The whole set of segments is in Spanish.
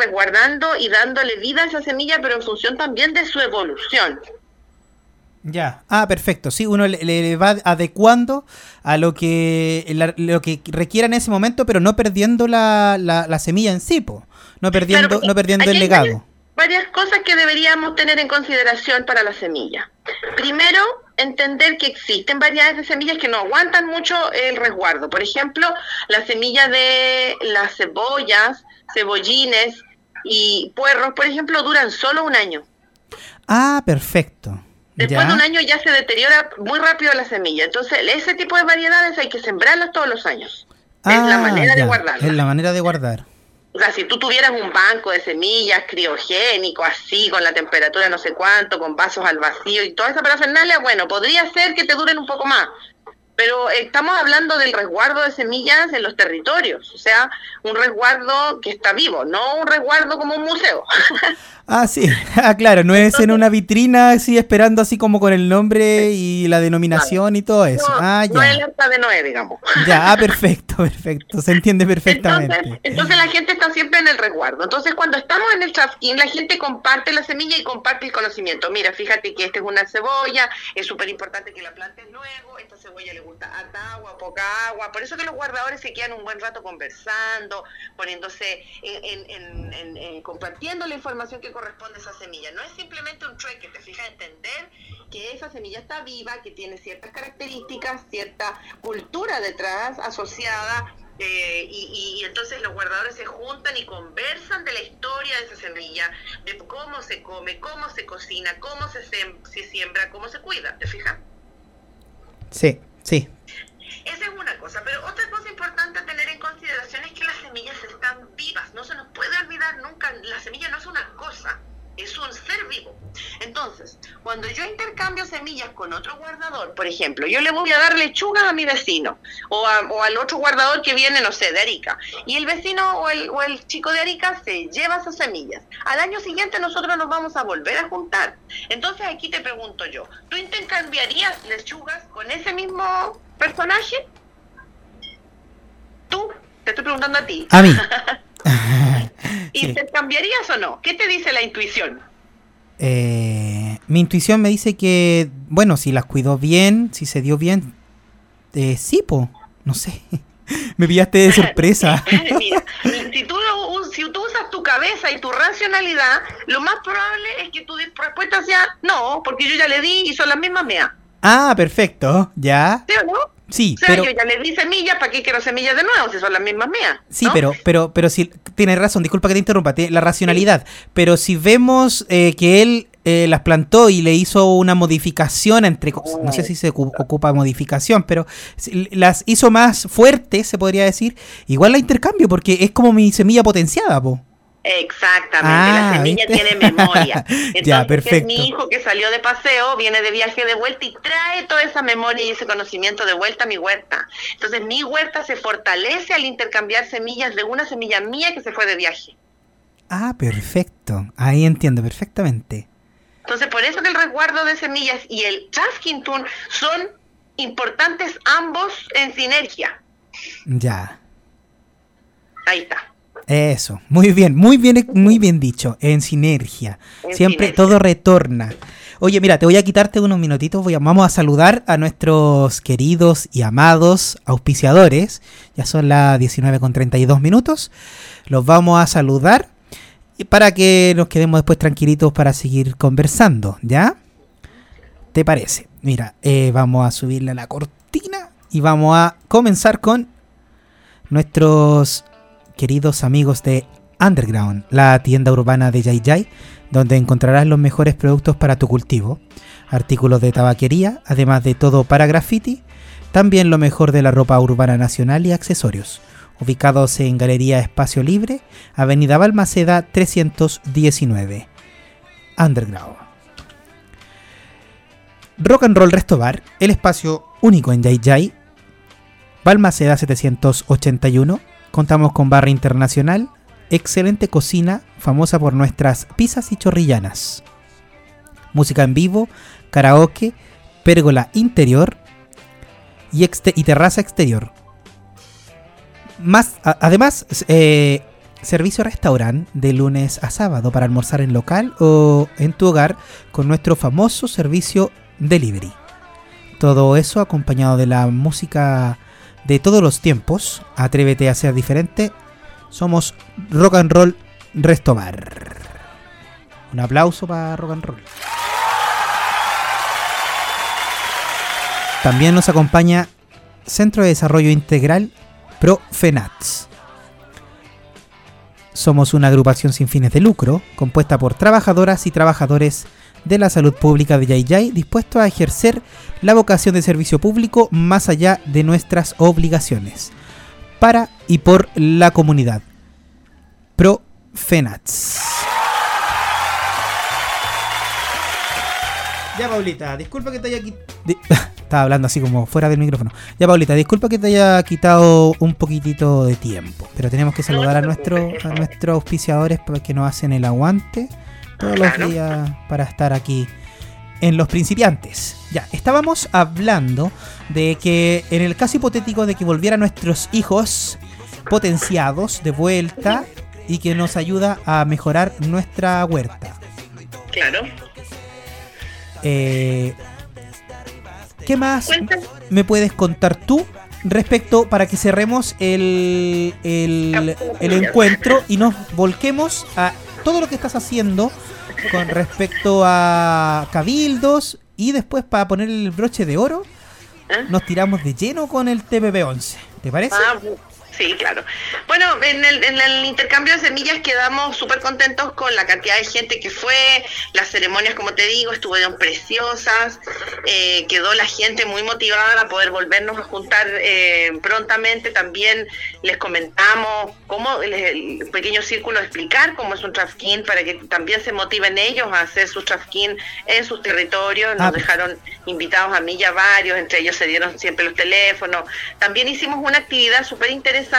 resguardando y dándole vida a esa semilla, pero en función también de su evolución. Ya, ah, perfecto. Sí, uno le, va adecuando a lo que lo que requiera en ese momento, pero no perdiendo la, la, semilla en sí, no perdiendo, no perdiendo el legado. varias cosas que deberíamos tener en consideración para la semilla. Primero, entender que existen variedades de semillas que no aguantan mucho el resguardo. Por ejemplo, la semilla de las cebollas, cebollines y puerros, por ejemplo, duran solo un año. Ah, perfecto. Después de un año ya se deteriora muy rápido la semilla. Entonces, ese tipo de variedades hay que sembrarlas todos los años. es la ah, manera de guardarlas. Es la manera de guardar. O sea, si tú tuvieras un banco de semillas criogénico, así, con la temperatura no sé cuánto, con vasos al vacío y toda esa parafernalia, bueno, podría ser que te duren un poco más. Pero estamos hablando del resguardo de semillas en los territorios, o sea, un resguardo que está vivo, no un resguardo como un museo. Ah, sí, ah, claro, no es en una vitrina así esperando así como con el nombre y la denominación y todo eso. ah, ya. No es el arca de Noé, digamos. Ya, ah, perfecto, perfecto, se entiende perfectamente. Entonces, la gente está siempre en el resguardo. Entonces cuando estamos en el trafking, la gente comparte la semilla y comparte el conocimiento. Mira, fíjate que esta es una cebolla, es súper importante que la plantes luego, esta cebolla le gusta harta agua, poca agua. Por eso que los guardadores se quedan un buen rato conversando, poniéndose en, en compartiendo la información que corresponde esa semilla. No es simplemente un trueque, te fijas entender que esa semilla está viva, que tiene ciertas características, cierta cultura detrás asociada. Eh, y, entonces los guardadores se juntan y conversan de la historia de esa semilla, de cómo se come, cómo se cocina, cómo se, se siembra, cómo se cuida, ¿te fijas? Sí, sí. Esa es una cosa, pero otra cosa importante a tener en consideración es que las semillas están vivas, no se nos puede olvidar nunca, la semilla no es una cosa, es un ser vivo. Entonces, cuando yo intercambio semillas con otro guardador, por ejemplo, yo le voy a dar lechugas a mi vecino o, al otro guardador que viene, no sé, de Arica, y el vecino o el, o el chico de Arica se lleva esas semillas. Al año siguiente nosotros nos vamos a volver a juntar. Entonces aquí te pregunto yo, ¿tú intercambiarías lechugas con ese mismo personaje? ¿Tú? Te estoy preguntando a ti. A mí. ¿Y te cambiarías o no? ¿Qué te dice la intuición? Eh, mi intuición me dice que, bueno, si las cuidó bien, si se dio bien, eh, sí, po, no sé. me pillaste de sorpresa. si, tú si tú usas tu cabeza y tu racionalidad, lo más probable es que tu respuesta sea no, porque yo ya le di y son las mismas mías. Ah, perfecto, ya. ¿Sí o no? Sí, o sea, yo ya le di semillas, ¿para qué quiero semillas de nuevo? Si son las mismas mías. Sí, pero, pero, pero si tienes razón, disculpa que te interrumpa, la racionalidad. Pero si vemos eh, que él eh, las plantó y le hizo una modificación entre, no sé si se ocupa modificación, pero las hizo más fuertes, se podría decir, igual la intercambio, porque es como mi semilla potenciada, po. Exactamente, la ah, semilla tiene memoria. Entonces, ya, perfecto. mi hijo que salió de paseo, viene de viaje de vuelta y trae toda esa memoria y ese conocimiento de vuelta a mi huerta. Entonces, mi huerta se fortalece al intercambiar semillas de una semilla mía que se fue de viaje. Ah, perfecto. Ahí entiendo perfectamente. Entonces, por eso que el resguardo de semillas y el tool son importantes ambos en sinergia. Ya. Ahí está. Eso, muy bien, muy bien, muy bien dicho, en sinergia. Siempre todo retorna. Oye, mira, te voy a quitarte unos minutitos, voy a, vamos a saludar a nuestros queridos y amados auspiciadores. Ya son las 19 con 32 minutos. Los vamos a saludar para que nos quedemos después tranquilitos para seguir conversando, ¿ya? ¿Te parece? Mira, eh, vamos a subirle a la cortina y vamos a comenzar con nuestros queridos amigos de Underground, la tienda urbana de Yay Yay, donde encontrarás los mejores productos para tu cultivo, artículos de tabaquería, además de todo para graffiti, también lo mejor de la ropa urbana nacional y accesorios, ubicados en Galería Espacio Libre, Avenida Balmaceda 319. Underground. Rock and Roll Resto Bar, el espacio único en Yay Yay, Balmaceda 781, Contamos con barra internacional, excelente cocina, famosa por nuestras pizzas y chorrillanas. Música en vivo, karaoke, pérgola interior y, terraza exterior. Más, además, eh, servicio restaurante de lunes a sábado para almorzar en local o en tu hogar con nuestro famoso servicio delivery. Todo eso acompañado de la música de todos los tiempos. Atrévete a ser diferente. Somos Rock and Roll Restobar. Un aplauso para Rock and Roll. También nos acompaña Centro de Desarrollo Integral Profenats. Somos una agrupación sin fines de lucro, compuesta por trabajadoras y trabajadores de la salud pública de Yayay, dispuestos a ejercer la vocación de servicio público más allá de nuestras obligaciones, para y por la comunidad. Profenats. Ya, Paulita, disculpa que te haya quitado. Estaba hablando así como fuera del micrófono. Ya, Paulita, disculpa que te haya quitado un poquitito de tiempo. Pero tenemos que saludar a, nuestro, a nuestros auspiciadores que nos hacen el aguante todos los días para estar aquí en Los Principiantes. Ya, estábamos hablando de que en el caso hipotético de que volvieran nuestros hijos potenciados de vuelta y que nos ayuda a mejorar nuestra huerta. Claro. Eh, ¿Qué más me puedes contar tú respecto para que cerremos el, el, encuentro y nos volquemos a todo lo que estás haciendo con respecto a cabildos y después para poner el broche de oro ¿Eh? nos tiramos de lleno con el TPP-11. ¿Te parece? Ah, Sí, claro. Bueno, en el, en el intercambio de semillas quedamos súper contentos con la cantidad de gente que fue, las ceremonias, como te digo, estuvieron preciosas, eh, quedó la gente muy motivada a poder volvernos a juntar eh, prontamente. También les comentamos cómo, el, pequeño círculo explicar cómo es un trafkin para que también se motiven ellos a hacer su trafkin en sus territorios. Nos ah, dejaron invitados a mí y a varios, entre ellos se dieron siempre los teléfonos. También hicimos una actividad súper interesante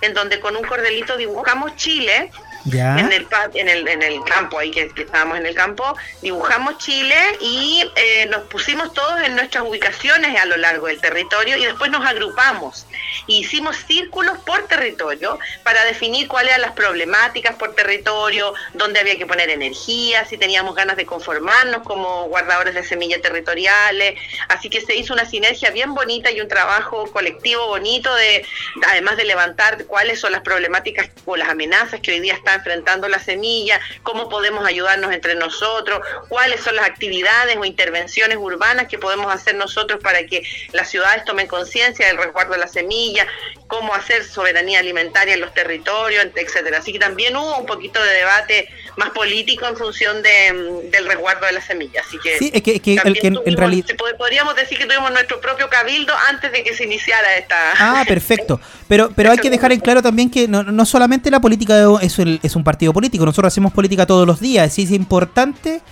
en donde con un cordelito dibujamos Chile en el, en el, en el campo, ahí que, estábamos en el campo, dibujamos Chile y eh, nos pusimos todos en nuestras ubicaciones a lo largo del territorio y después nos agrupamos. hicimos círculos por territorio para definir cuáles eran las problemáticas por territorio, dónde había que poner energía, si teníamos ganas de conformarnos como guardadores de semillas territoriales. Así que se hizo una sinergia bien bonita y un trabajo colectivo bonito de, además de levantar cuáles son las problemáticas o las amenazas que hoy día están enfrentando la semilla, cómo podemos ayudarnos entre nosotros, cuáles son las actividades o intervenciones urbanas que podemos hacer nosotros para que las ciudades tomen conciencia del resguardo de la semilla, cómo hacer soberanía alimentaria en los territorios, etcétera. Así que también hubo un poquito de debate más político en función de, del resguardo de la semilla. Así que, sí, es que, en realidad podríamos decir que tuvimos nuestro propio cabildo antes de que se iniciara esta. Ah, perfecto. Pero pero hay que dejar en claro también que no, no solamente la política es, es un partido político. Nosotros hacemos política todos los días. es importante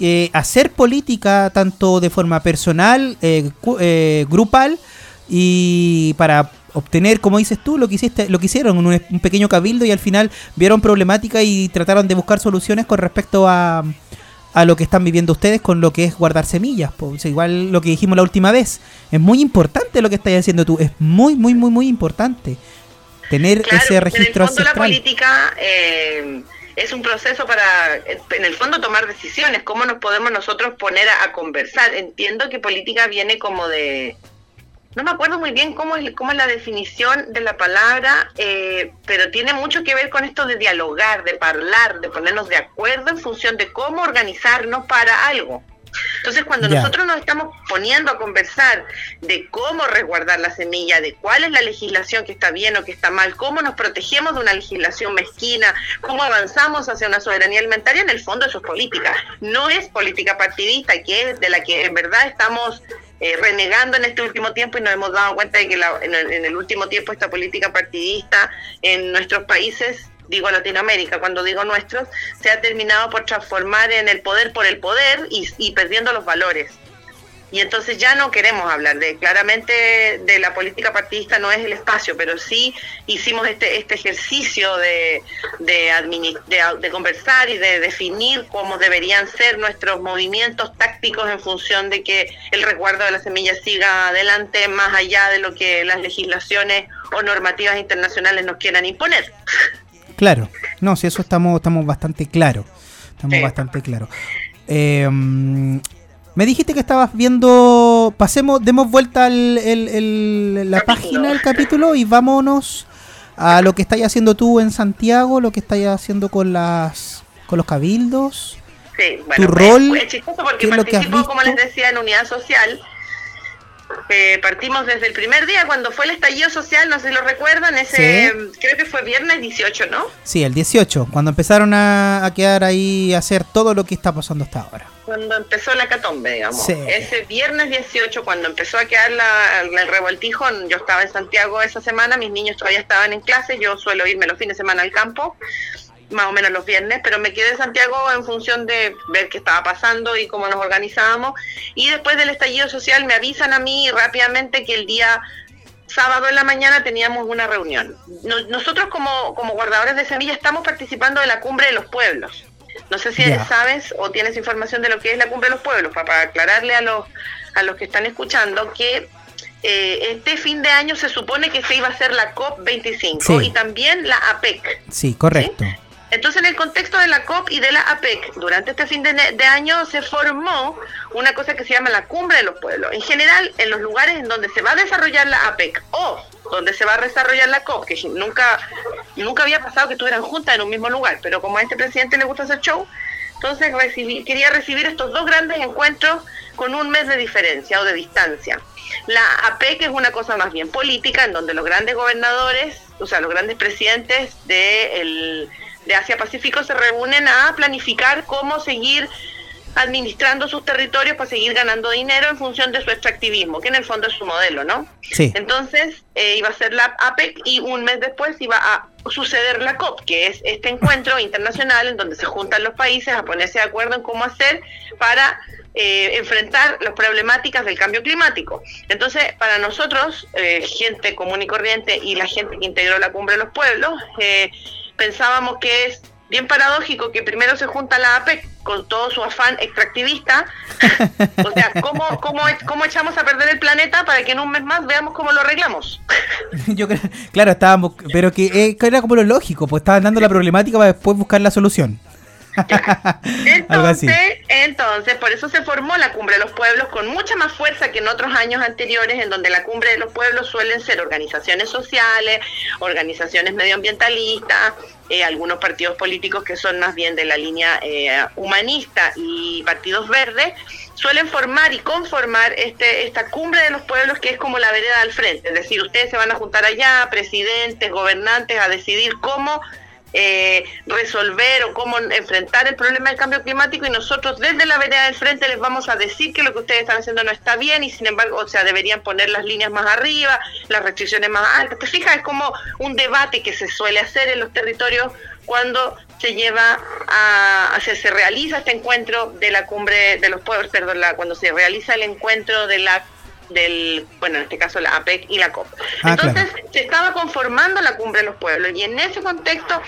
eh, hacer política tanto de forma personal, eh, eh, grupal y para obtener, como dices tú, lo que hiciste, lo que hicieron, un, un, pequeño cabildo y al final vieron problemática y trataron de buscar soluciones con respecto a, a lo que están viviendo ustedes con lo que es guardar semillas. Pues, igual lo que dijimos la última vez, es muy importante lo que estás haciendo tú, es muy, muy, muy, muy importante tener ese registro en el fondo la política eh, es un proceso para, en el fondo, tomar decisiones, cómo nos podemos nosotros poner a conversar. Entiendo que política viene como de no me acuerdo muy bien cómo es, cómo es la definición de la palabra, eh, pero tiene mucho que ver con esto de dialogar, de hablar, de ponernos de acuerdo en función de cómo organizarnos para algo. Entonces, cuando nosotros nos estamos poniendo a conversar de cómo resguardar la semilla, de cuál es la legislación que está bien o que está mal, cómo nos protegemos de una legislación mezquina, cómo avanzamos hacia una soberanía alimentaria, en el fondo eso es política. No es política partidista, que es de la que en verdad estamos eh, renegando en este último tiempo y nos hemos dado cuenta de que en, el, último tiempo esta política partidista en nuestros países digo Latinoamérica, cuando digo nuestros, se ha terminado por transformar en el poder por el poder y perdiendo los valores. Y entonces ya no queremos hablar de claramente de la política partidista no es el espacio pero sí hicimos este este ejercicio de de, de, conversar y de definir cómo deberían ser nuestros movimientos tácticos en función de que el resguardo de la semilla siga adelante más allá de lo que las legislaciones o normativas internacionales nos quieran imponer Claro, no, si eso estamos, estamos bastante claros. Estamos bastante claros. Eh, me dijiste que estabas viendo. Pasemos, demos vuelta al, la página del capítulo y vámonos a lo que estáis haciendo tú en Santiago, lo que estáis haciendo con las con los cabildos. Sí, bueno, tu rol. Es chistoso porque participo, como les decía, en unidad social eh, partimos desde el primer día cuando fue el estallido social, no sé si lo recuerdan, ese creo que fue viernes 18, ¿no? Sí, el 18, cuando empezaron a, quedar ahí a hacer todo lo que está pasando hasta ahora. Cuando empezó la catombe, digamos. Ese viernes 18, cuando empezó a quedar la, el revoltijo, yo estaba en Santiago esa semana, mis niños todavía estaban en clase, yo suelo irme los fines de semana al campo más o menos los viernes, pero me quedé en Santiago en función de ver qué estaba pasando y cómo nos organizábamos. Y después del estallido social me avisan a mí rápidamente que el día sábado en la mañana teníamos una reunión. nosotros como, como guardadores de semillas estamos participando de la cumbre de los pueblos. No sé si sabes o tienes información de lo que es la cumbre de los pueblos, para, aclararle a los, a los que están escuchando que eh, este fin de año se supone que se iba a hacer la COP25 y también la APEC. Sí, correcto. Entonces, en el contexto de la COP y de la APEC, durante este fin de, año se formó una cosa que se llama la Cumbre de los Pueblos. En general, en los lugares en donde se va a desarrollar la APEC o donde se va a desarrollar la COP, que nunca, nunca había pasado que estuvieran juntas en un mismo lugar, pero como a este presidente le gusta hacer show, entonces quería recibir estos dos grandes encuentros con un mes de diferencia o de distancia. La APEC es una cosa más bien política, en donde los grandes gobernadores, o sea, los grandes presidentes de de Asia Pacífico se reúnen a planificar cómo seguir administrando sus territorios para seguir ganando dinero en función de su extractivismo, que en el fondo es su modelo, ¿no? Sí. Entonces eh, iba a ser la APEC y un mes después iba a suceder la COP, que es este encuentro internacional en donde se juntan los países a ponerse de acuerdo en cómo hacer para eh, enfrentar las problemáticas del cambio climático. Entonces, para nosotros, eh, gente común y corriente y la gente que integró la cumbre de los pueblos, eh, pensábamos que es bien paradójico que primero se junta la APEC con todo su afán extractivista. o sea, ¿cómo, cómo, ¿cómo echamos a perder el planeta para que en un mes más veamos cómo lo arreglamos? Yo creo, claro, estábamos, pero que eh, era como lo lógico, pues estaban dando la problemática para después buscar la solución. Entonces, entonces, por eso se formó la Cumbre de los Pueblos con mucha más fuerza que en otros años anteriores, en donde la Cumbre de los Pueblos suelen ser organizaciones sociales, organizaciones medioambientalistas, eh, algunos partidos políticos que son más bien de la línea eh, humanista y partidos verdes, suelen formar y conformar este, esta cumbre de los pueblos que es como la vereda al frente. Es decir, ustedes se van a juntar allá, presidentes, gobernantes, a decidir cómo eh, resolver o cómo enfrentar el problema del cambio climático y nosotros desde la vereda del frente les vamos a decir que lo que ustedes están haciendo no está bien y sin embargo, o sea, deberían poner las líneas más arriba, las restricciones más altas. ¿Te fijas? Es como un debate que se suele hacer en los territorios cuando se lleva a, se, se realiza este encuentro de la cumbre de los pueblos, perdón, la, cuando se realiza el encuentro de la del, bueno, en este caso la APEC y la COP. Ah, Entonces se estaba conformando la cumbre de los pueblos y en ese contexto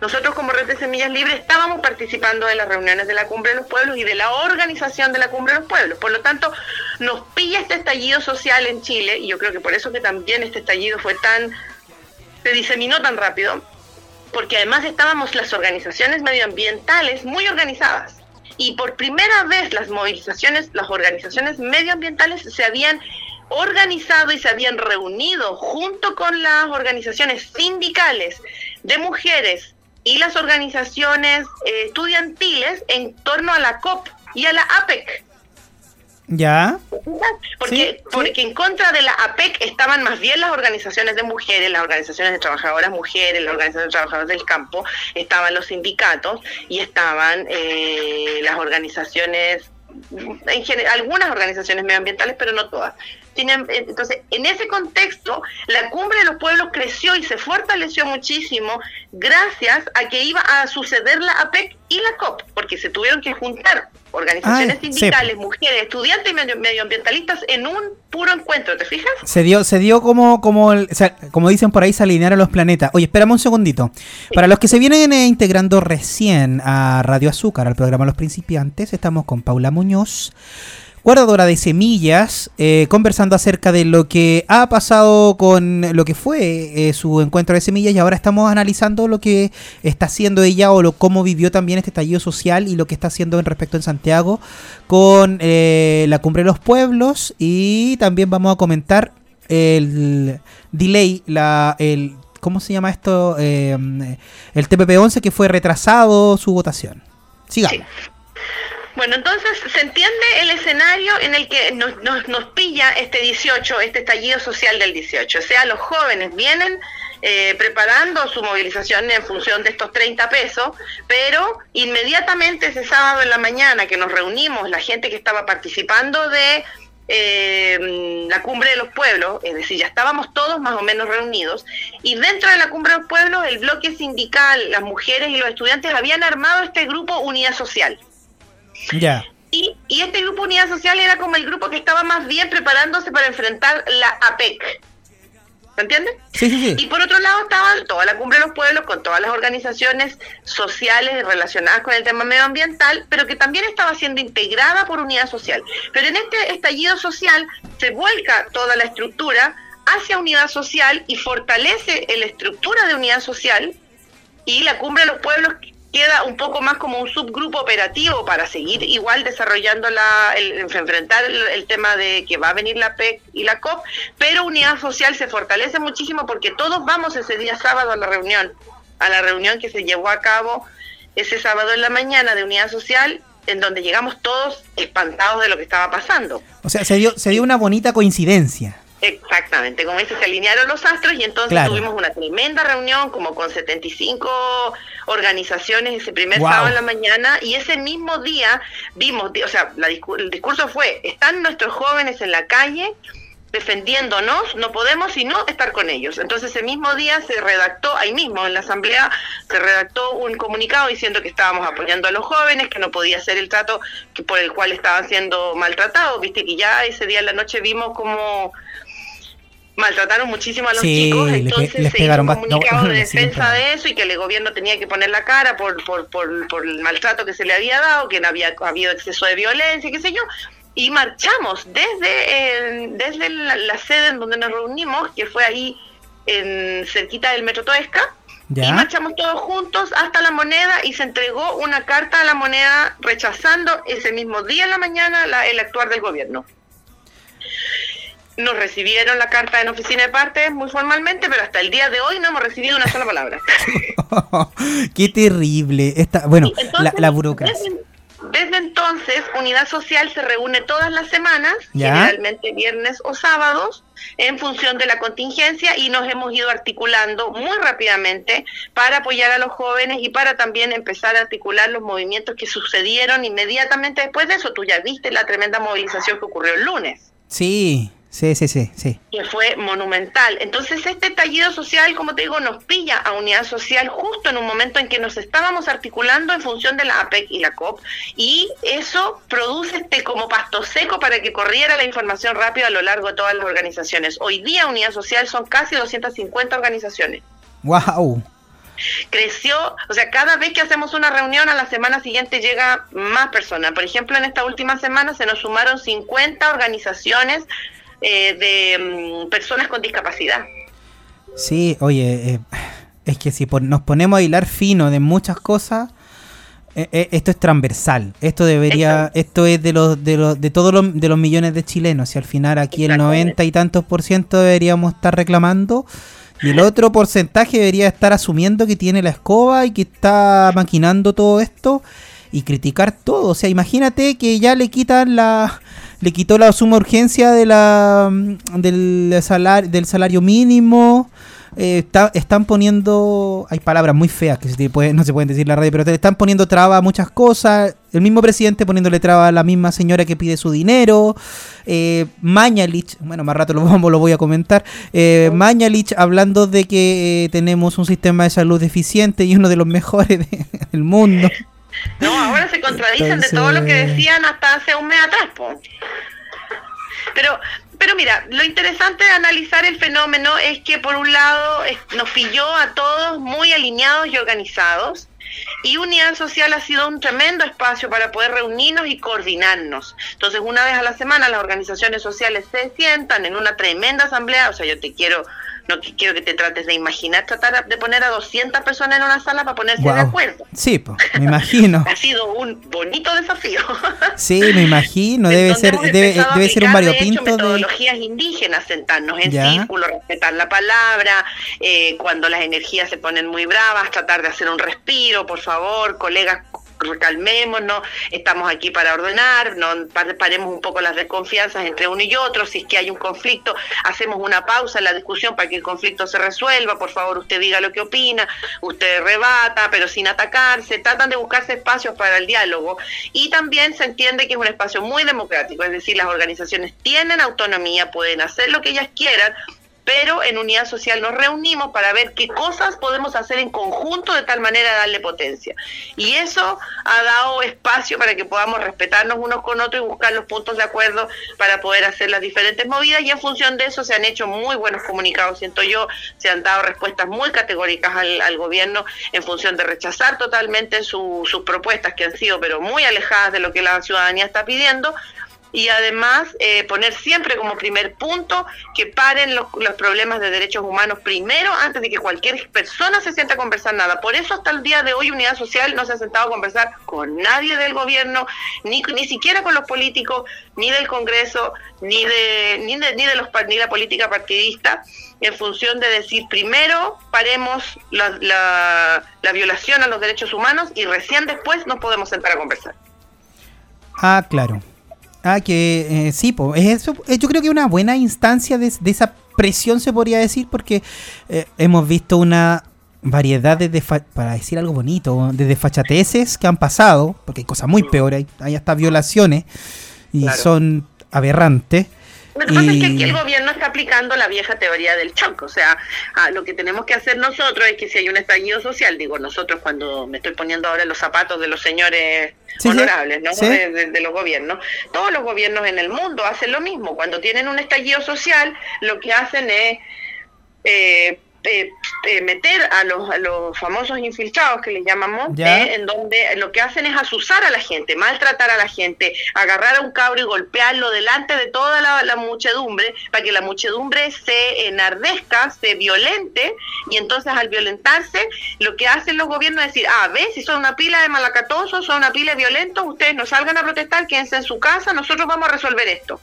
nosotros como Red de Semillas Libres estábamos participando de las reuniones de la cumbre de los pueblos y de la organización de la cumbre de los pueblos. Por lo tanto, nos pilla este estallido social en Chile y yo creo que por eso que también este estallido fue tan, se diseminó tan rápido, porque además estábamos las organizaciones medioambientales muy organizadas y por primera vez las movilizaciones, las organizaciones medioambientales se habían organizado y se habían reunido junto con las organizaciones sindicales de mujeres y las organizaciones eh, estudiantiles en torno a la COP y a la APEC. Ya. Porque, porque en contra de la APEC estaban más bien las organizaciones de mujeres, las organizaciones de trabajadoras mujeres, las organizaciones de trabajadores del campo, estaban los sindicatos y estaban eh, las organizaciones, en general, algunas organizaciones medioambientales, pero no todas. Entonces, en ese contexto, la cumbre de los pueblos creció y se fortaleció muchísimo gracias a que iba a suceder la APEC y la COP, porque se tuvieron que juntar organizaciones sindicales, mujeres, estudiantes y medioambientalistas en un puro encuentro, ¿te fijas? Se dio, se dio como, como, como dicen por ahí, se alinearon los planetas. Oye, espérame un segundito. Para los que se vienen eh, integrando recién a Radio Azúcar, al programa Los Principiantes, estamos con Paula Muñoz guardadora de semillas, eh, conversando acerca de lo que ha pasado con lo que fue eh, su encuentro de semillas y ahora estamos analizando lo que está haciendo ella o lo, cómo vivió también este estallido social y lo que está haciendo en respecto en Santiago con eh, la cumbre de los pueblos y también vamos a comentar el delay, la, el, ¿cómo se llama esto? el TPP-11 que fue retrasado su votación. Sigamos. Bueno, entonces se entiende el escenario en el que nos, nos, pilla este 18, este estallido social del 18. O sea, los jóvenes vienen eh, preparando su movilización en función de estos 30 pesos, pero inmediatamente ese sábado en la mañana que nos reunimos, la gente que estaba participando de eh, la cumbre de los pueblos, es decir, ya estábamos todos más o menos reunidos, y dentro de la cumbre de los pueblos el bloque sindical, las mujeres y los estudiantes habían armado este grupo Unidad Social. Ya. Y, y, este grupo Unidad Social era como el grupo que estaba más bien preparándose para enfrentar la APEC. ¿Se entiende? Sí, sí, sí. Y por otro lado estaba toda la cumbre de los pueblos con todas las organizaciones sociales relacionadas con el tema medioambiental, pero que también estaba siendo integrada por unidad social. Pero en este estallido social se vuelca toda la estructura hacia unidad social y fortalece la estructura de unidad social y la cumbre de los pueblos queda un poco más como un subgrupo operativo para seguir igual desarrollando la, el, enfrentar el, tema de que va a venir la PEC y la COP, pero Unidad Social se fortalece muchísimo porque todos vamos ese día sábado a la reunión, a la reunión que se llevó a cabo ese sábado en la mañana de Unidad Social en donde llegamos todos espantados de lo que estaba pasando. O sea, se dio, se dio una bonita coincidencia. Exactamente, como dice, se alinearon los astros y entonces tuvimos una tremenda reunión como con 75 organizaciones ese primer sábado en la mañana y ese mismo día vimos, o sea, el discurso fue, están nuestros jóvenes en la calle defendiéndonos, no podemos sino estar con ellos. Entonces ese mismo día se redactó, ahí mismo en la asamblea, se redactó un comunicado diciendo que estábamos apoyando a los jóvenes, que no podía ser el trato que por el cual estaban siendo maltratados, viste que ya ese día en la noche vimos como maltrataron muchísimo a los chicos, entonces se hizo un comunicado de defensa de eso y que el gobierno tenía que poner la cara por, por, por, por el maltrato que se le había dado, que no había habido exceso de violencia, qué sé yo, y marchamos desde, desde la, sede en donde nos reunimos, que fue ahí en cerquita del Metro Toesca, y marchamos todos juntos hasta la moneda y se entregó una carta a la moneda rechazando ese mismo día en la mañana la, el actuar del gobierno nos recibieron la carta en oficina de partes muy formalmente, pero hasta el día de hoy no hemos recibido una sola palabra. Qué terrible. Esta, bueno, la, burocracia. Desde, entonces, Unidad Social se reúne todas las semanas, generalmente viernes o sábados, en función de la contingencia y nos hemos ido articulando muy rápidamente para apoyar a los jóvenes y para también empezar a articular los movimientos que sucedieron inmediatamente después de eso. Tú ya viste la tremenda movilización que ocurrió el lunes. Sí, Sí, sí, sí, sí. Que fue monumental. Entonces este estallido social, como te digo, nos pilla a unidad social justo en un momento en que nos estábamos articulando en función de la APEC y la COP y eso produce este como pasto seco para que corriera la información rápida a lo largo de todas las organizaciones. Hoy día unidad social son casi 250 organizaciones. ¡Wow! creció, o sea, cada vez que hacemos una reunión a la semana siguiente llega más personas. Por ejemplo, en esta última semana se nos sumaron 50 organizaciones eh, de mm, personas con discapacidad. Sí, oye, eh, es que si nos ponemos a hilar fino de muchas cosas, eh, esto es transversal. Esto debería, esto es de los, de los, de todos los, de los millones de chilenos. Y al final aquí el 90 y tantos por ciento deberíamos estar reclamando. Y el otro porcentaje debería estar asumiendo que tiene la escoba y que está maquinando todo esto y criticar todo. O sea, imagínate que ya le quitan la, le quitó la suma urgencia de la, del, salario, del salario mínimo. Eh, están poniendo, hay palabras muy feas que no se pueden decir en la radio, pero te están poniendo traba a muchas cosas. El mismo presidente poniéndole traba a la misma señora que pide su dinero. Eh, Mañalich, bueno, más rato lo, vamos, lo voy a comentar. Eh, Mañalich hablando de que eh, tenemos un sistema de salud eficiente y uno de los mejores del mundo. No, ahora se contradicen de todo lo que decían hasta hace un mes atrás, Pero, pero mira, lo interesante de analizar el fenómeno es que por un lado nos pilló a todos muy alineados y organizados Y Unidad Social ha sido un tremendo espacio para poder reunirnos y coordinarnos. Entonces, una vez a la semana las organizaciones sociales se sientan en una tremenda asamblea, o sea, yo te quiero no quiero que te trates de imaginar tratar de poner a 200 personas en una sala para ponerse de acuerdo. Sí, pues, me imagino. ha sido un bonito desafío. sí, me imagino, debe ser debe, debe ser un variopinto de, hecho, metodologías indígenas, sentarnos en círculo, respetar la palabra, eh, cuando las energías se ponen muy bravas, tratar de hacer un respiro, por favor, colegas recalmémonos, estamos aquí para ordenar, no paremos un poco las desconfianzas entre uno y otro, si es que hay un conflicto, hacemos una pausa en la discusión para que el conflicto se resuelva, por favor usted diga lo que opina, usted rebata, pero sin atacarse, tratan de buscarse espacios para el diálogo. Y también se entiende que es un espacio muy democrático, es decir, las organizaciones tienen autonomía, pueden hacer lo que ellas quieran, pero en unidad social nos reunimos para ver qué cosas podemos hacer en conjunto de tal manera de darle potencia. Y eso ha dado espacio para que podamos respetarnos unos con otros y buscar los puntos de acuerdo para poder hacer las diferentes movidas y en función de eso se han hecho muy buenos comunicados, siento yo, se han dado respuestas muy categóricas al, gobierno en función de rechazar totalmente sus propuestas que han sido pero muy alejadas de lo que la ciudadanía está pidiendo, y además eh, poner siempre como primer punto que paren los, problemas de derechos humanos primero antes de que cualquier persona se sienta a conversar nada. Por eso hasta el día de hoy Unidad Social no se ha sentado a conversar con nadie del gobierno, ni, ni siquiera con los políticos, ni del Congreso, ni de, ni de, ni de los, ni la política partidista en función de decir primero paremos la, la, la violación a los derechos humanos y recién después nos podemos sentar a conversar. Ah, claro. Ah, que eh, sí, es eso, eh, yo creo que una buena instancia de, esa presión se podría decir porque eh, hemos visto una variedad de, para decir algo bonito, de desfachateces que han pasado, porque hay cosas muy peores, hay, hasta violaciones y son aberrantes. Lo que pasa es que aquí el gobierno está aplicando la vieja teoría del shock, o sea, lo que tenemos que hacer nosotros es que si hay un estallido social, digo nosotros cuando me estoy poniendo ahora los zapatos de los señores honorables, ¿no? De, los gobiernos, todos los gobiernos en el mundo hacen lo mismo, cuando tienen un estallido social, lo que hacen es... Eh, eh, eh, meter a los, a los famosos infiltrados que les llamamos, eh, en donde lo que hacen es asusar a la gente, maltratar a la gente, agarrar a un cabro y golpearlo delante de toda la, muchedumbre, para que la muchedumbre se enardezca, se violente, y entonces al violentarse, lo que hacen los gobiernos es decir, ah, ves, si son una pila de malacatosos, son una pila de violentos, ustedes no salgan a protestar, quédense en su casa, nosotros vamos a resolver esto.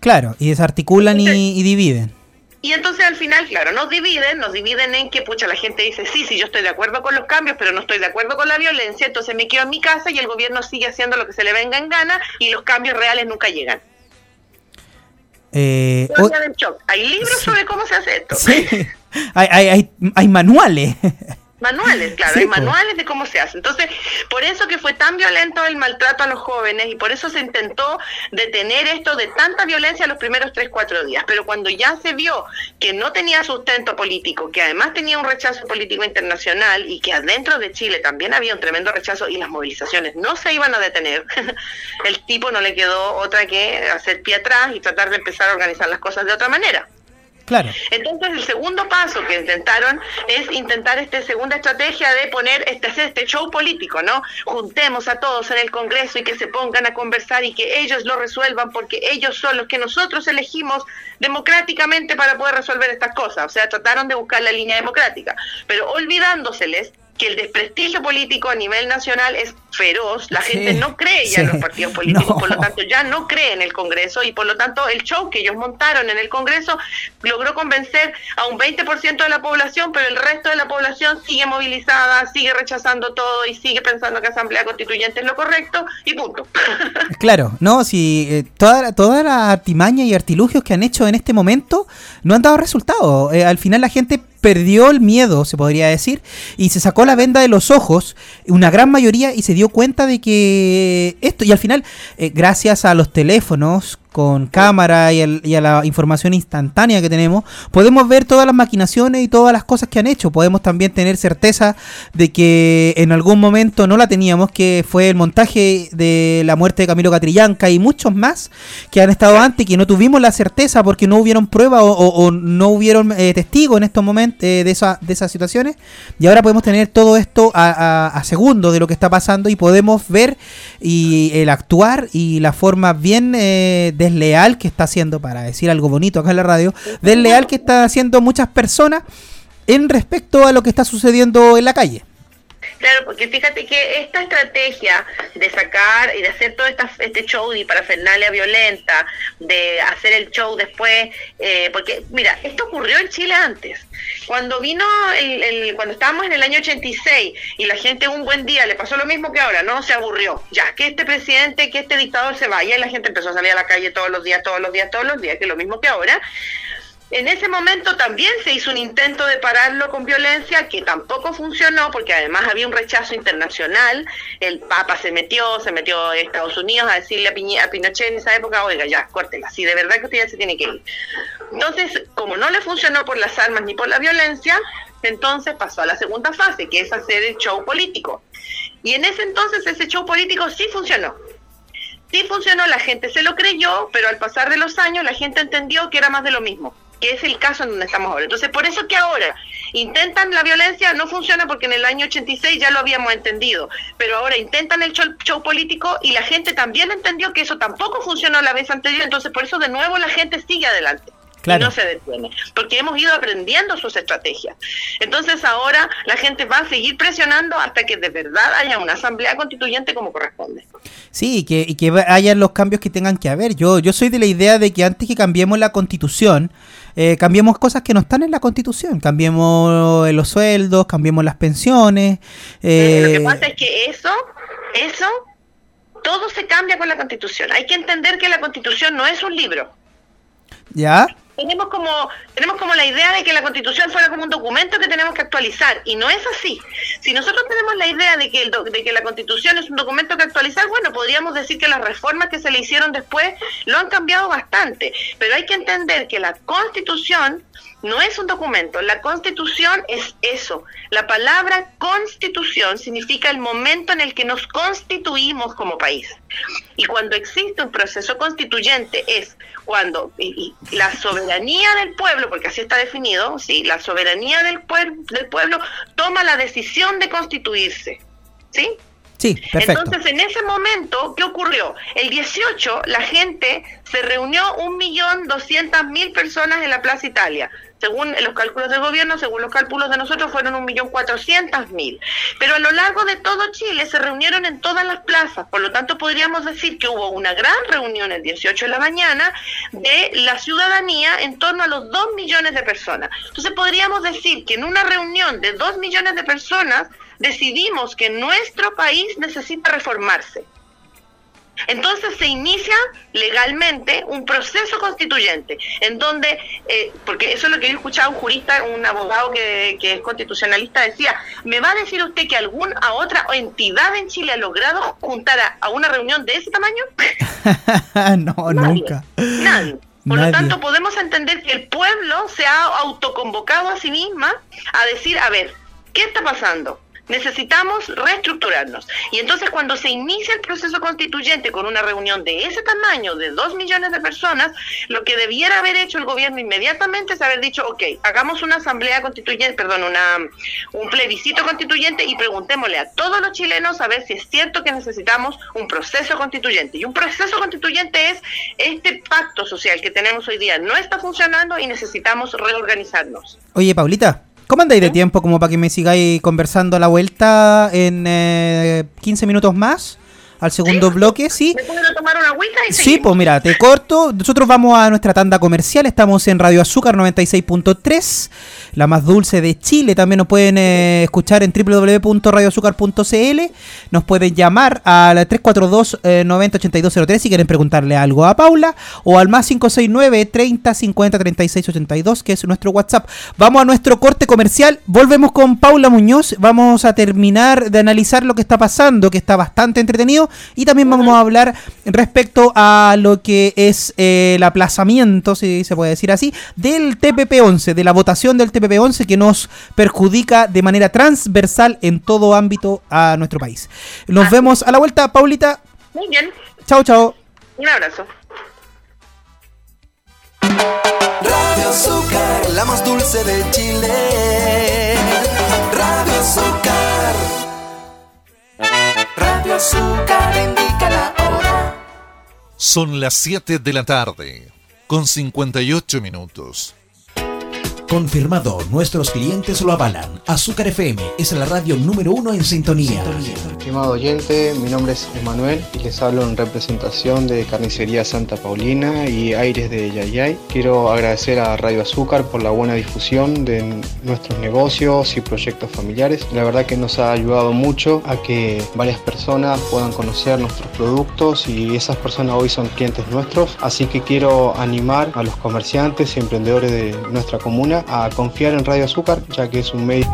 Claro, y desarticulan y dividen. Y entonces al final, claro, nos dividen, nos dividen en que, pucha, la gente dice, sí, sí, yo estoy de acuerdo con los cambios, pero no estoy de acuerdo con la violencia, entonces me quedo en mi casa y el gobierno sigue haciendo lo que se le venga en gana y los cambios reales nunca llegan. Eh, hay libros sobre cómo se hace esto. Sí. hay, hay, hay, hay manuales. Manuales, claro, hay manuales de cómo se hace. Entonces, por eso que fue tan violento el maltrato a los jóvenes y por eso se intentó detener esto de tanta violencia los primeros tres, cuatro días. Pero cuando ya se vio que no tenía sustento político, que además tenía un rechazo político internacional y que adentro de Chile también había un tremendo rechazo y las movilizaciones no se iban a detener, el tipo no le quedó otra que hacer pie atrás y tratar de empezar a organizar las cosas de otra manera. Entonces el segundo paso que intentaron es intentar esta segunda estrategia de poner este, este show político, ¿no? Juntemos a todos en el Congreso y que se pongan a conversar y que ellos lo resuelvan porque ellos son los que nosotros elegimos democráticamente para poder resolver estas cosas. O sea, trataron de buscar la línea democrática, pero olvidándoseles que el desprestigio político a nivel nacional es feroz, la gente no cree ya en los partidos políticos, por lo tanto ya no cree en el Congreso y por lo tanto el show que ellos montaron en el Congreso logró convencer a un 20% de la población, pero el resto de la población sigue movilizada, sigue rechazando todo y sigue pensando que Asamblea Constituyente es lo correcto y punto. Claro, no, si eh, toda, toda la artimaña y artilugios que han hecho en este momento no han dado resultado. Eh, al final la gente perdió el miedo, se podría decir, y se sacó la venda de los ojos, una gran mayoría, y se dio cuenta de que esto, y al final, eh, gracias a los teléfonos, con cámara y, a la información instantánea que tenemos, podemos ver todas las maquinaciones y todas las cosas que han hecho. Podemos también tener certeza de que en algún momento no la teníamos, que fue el montaje de la muerte de Camilo Catrillanca y muchos más que han estado antes que no tuvimos la certeza porque no hubieron pruebas o, no hubieron eh, testigos en estos momentos eh, de, esa, de esas situaciones. Y ahora podemos tener todo esto a, a, segundo de lo que está pasando y podemos ver y el actuar y la forma bien eh, desleal que está haciendo, para decir algo bonito acá en la radio, desleal que está haciendo muchas personas en respecto a lo que está sucediendo en la calle. Claro, porque fíjate que esta estrategia de sacar y de hacer todo esta, este show y parafernalia violenta, de hacer el show después, eh, porque mira, esto ocurrió en Chile antes. Cuando vino, el, cuando estábamos en el año 86 y la gente un buen día le pasó lo mismo que ahora, no se aburrió. Ya, que este presidente, que este dictador se vaya y la gente empezó a salir a la calle todos los días, todos los días, todos los días, que es lo mismo que ahora. En ese momento también se hizo un intento de pararlo con violencia que tampoco funcionó porque además había un rechazo internacional. El Papa se metió, se metió a Estados Unidos a decirle a, Pinochet en esa época, oiga, ya, córtela, si de verdad que usted ya se tiene que ir. Entonces, como no le funcionó por las armas ni por la violencia, entonces pasó a la segunda fase, que es hacer el show político. Y en ese entonces ese show político sí funcionó. Sí funcionó, la gente se lo creyó, pero al pasar de los años la gente entendió que era más de lo mismo que es el caso en donde estamos ahora. Entonces, por eso que ahora intentan la violencia, no funciona porque en el año 86 ya lo habíamos entendido, pero ahora intentan el show, político y la gente también entendió que eso tampoco funcionó la vez anterior, entonces por eso de nuevo la gente sigue adelante. Y no se detiene, porque hemos ido aprendiendo sus estrategias. Entonces ahora la gente va a seguir presionando hasta que de verdad haya una asamblea constituyente como corresponde. Sí, y que, y que haya los cambios que tengan que haber. Yo, yo soy de la idea de que antes que cambiemos la constitución, eh, cambiemos cosas que no están en la constitución, cambiemos los sueldos, cambiemos las pensiones. Eh... Lo que pasa es que eso, eso, todo se cambia con la constitución. Hay que entender que la constitución no es un libro. ¿Ya? Tenemos como tenemos como la idea de que la Constitución fuera como un documento que tenemos que actualizar y no es así. Si nosotros tenemos la idea de que el de que la Constitución es un documento que actualizar, bueno, podríamos decir que las reformas que se le hicieron después lo han cambiado bastante, pero hay que entender que la Constitución no es un documento, la constitución es eso. La palabra constitución significa el momento en el que nos constituimos como país. Y cuando existe un proceso constituyente es cuando la soberanía del pueblo, porque así está definido, ¿sí? la soberanía del, del pueblo toma la decisión de constituirse. ¿sí? Sí, perfecto. Entonces, en ese momento, ¿qué ocurrió? El 18, la gente se reunió un millón doscientas mil personas en la Plaza Italia según los cálculos del gobierno, según los cálculos de nosotros, fueron un millón cuatrocientos mil. Pero a lo largo de todo Chile se reunieron en todas las plazas, por lo tanto podríamos decir que hubo una gran reunión el 18 de la mañana de la ciudadanía en torno a los dos millones de personas. Entonces podríamos decir que en una reunión de dos millones de personas decidimos que nuestro país necesita reformarse. Entonces se inicia legalmente un proceso constituyente, en donde, eh, porque eso es lo que yo escuchaba un jurista, un abogado que, es constitucionalista, decía, ¿me va a decir usted que alguna otra entidad en Chile ha logrado juntar a, una reunión de ese tamaño? no, nunca. Nadie. Por lo tanto, podemos entender que el pueblo se ha autoconvocado a sí misma a decir, a ver, ¿qué está pasando? Necesitamos reestructurarnos. Y entonces cuando se inicia el proceso constituyente con una reunión de ese tamaño, de dos millones de personas, lo que debiera haber hecho el gobierno inmediatamente es haber dicho, ok, hagamos una asamblea constituyente, perdón, una, un plebiscito constituyente y preguntémosle a todos los chilenos a ver si es cierto que necesitamos un proceso constituyente. Y un proceso constituyente es este pacto social que tenemos hoy día no está funcionando y necesitamos reorganizarnos. Oye, Paulita. ¿Cómo andáis de tiempo como para que me sigáis conversando a la vuelta en eh, 15 minutos más? Al segundo bloque, ¿sí? ¿Me puedo tomar una agüita y Sí, pues mira, te corto. Nosotros vamos a nuestra tanda comercial. Estamos en Radio Azúcar 96.3 la más dulce de Chile. También nos pueden eh, escuchar en www.radioazúcar.cl. Nos pueden llamar al 342 90 8203 si quieren preguntarle algo a Paula o al más 569 30 50 36 82 que es nuestro WhatsApp. Vamos a nuestro corte comercial. Volvemos con Paula Muñoz. Vamos a terminar de analizar lo que está pasando, que está bastante entretenido Y también vamos a hablar respecto a lo que es eh, el aplazamiento, si se puede decir así, del TPP-11, de la votación del TPP-11 que nos perjudica de manera transversal en todo ámbito a nuestro país. Nos vemos a la vuelta, Paulita. Muy bien. Chao, chao. Un abrazo. Radio Azúcar, la más dulce de Chile. Radio Azúcar. Radio Azúcar indica la hora. Son las 7 de la tarde, con 58 minutos. Confirmado, nuestros clientes lo avalan. Azúcar FM es la radio número uno en sintonía. Estimado oyente, mi nombre es Emanuel y les hablo en representación de Carnicería Santa Paulina y Aires de Yayay. Quiero agradecer a Radio Azúcar por la buena difusión de nuestros negocios y proyectos familiares. La verdad que nos ha ayudado mucho a que varias personas puedan conocer nuestros productos y esas personas hoy son clientes nuestros. Así que quiero animar a los comerciantes y emprendedores de nuestra comuna a confiar en Radio Azúcar, ya que es un medio...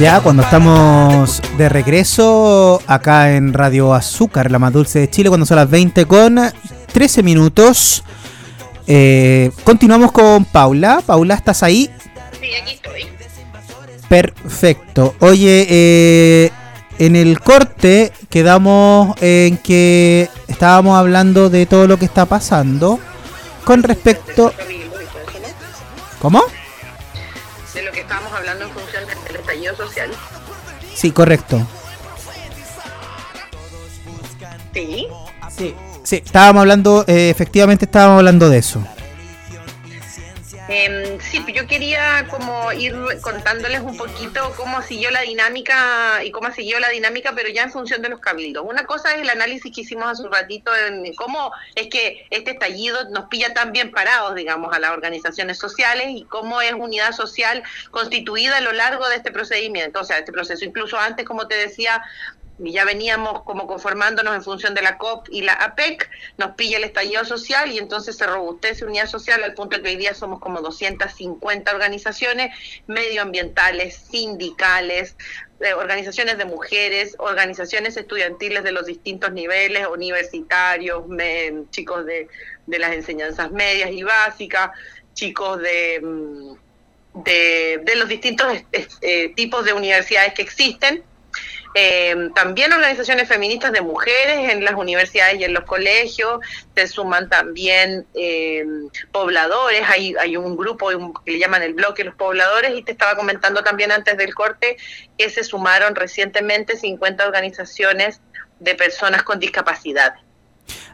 Ya cuando estamos de regreso acá en Radio Azúcar, la más dulce de Chile, cuando son las 20 con 13 minutos. Eh, continuamos con Paula. Paula, ¿estás ahí? Sí, aquí estoy. Perfecto. Oye, eh, en el corte quedamos en que estábamos hablando de todo lo que está pasando con respecto... ¿Cómo? De lo que estábamos hablando en función del estallido social. Sí, correcto. Sí. Sí. Sí, estábamos hablando, eh, efectivamente estábamos hablando de eso. Eh, sí, pues yo quería como ir contándoles un poquito cómo siguió la dinámica y cómo siguió la dinámica, pero ya en función de los cabildos. Una cosa es el análisis que hicimos hace un ratito en cómo es que este estallido nos pilla tan bien parados, digamos, a las organizaciones sociales y cómo es unidad social constituida a lo largo de este procedimiento, o sea, este proceso. Incluso antes, como te decía, y ya veníamos como conformándonos en función de la COP y la APEC, nos pilla el estallido social y entonces se robustece unidad social al punto que hoy día somos como 250 organizaciones medioambientales, sindicales, eh, organizaciones de mujeres, organizaciones estudiantiles de los distintos niveles, universitarios, chicos de, de las enseñanzas medias y básicas, chicos de... mm, de, los distintos eh, tipos de universidades que existen, eh, también organizaciones feministas de mujeres en las universidades y en los colegios, se suman también eh, pobladores, hay, hay un grupo que le llaman el bloque Los Pobladores y te estaba comentando también antes del corte que se sumaron recientemente 50 organizaciones de personas con discapacidad.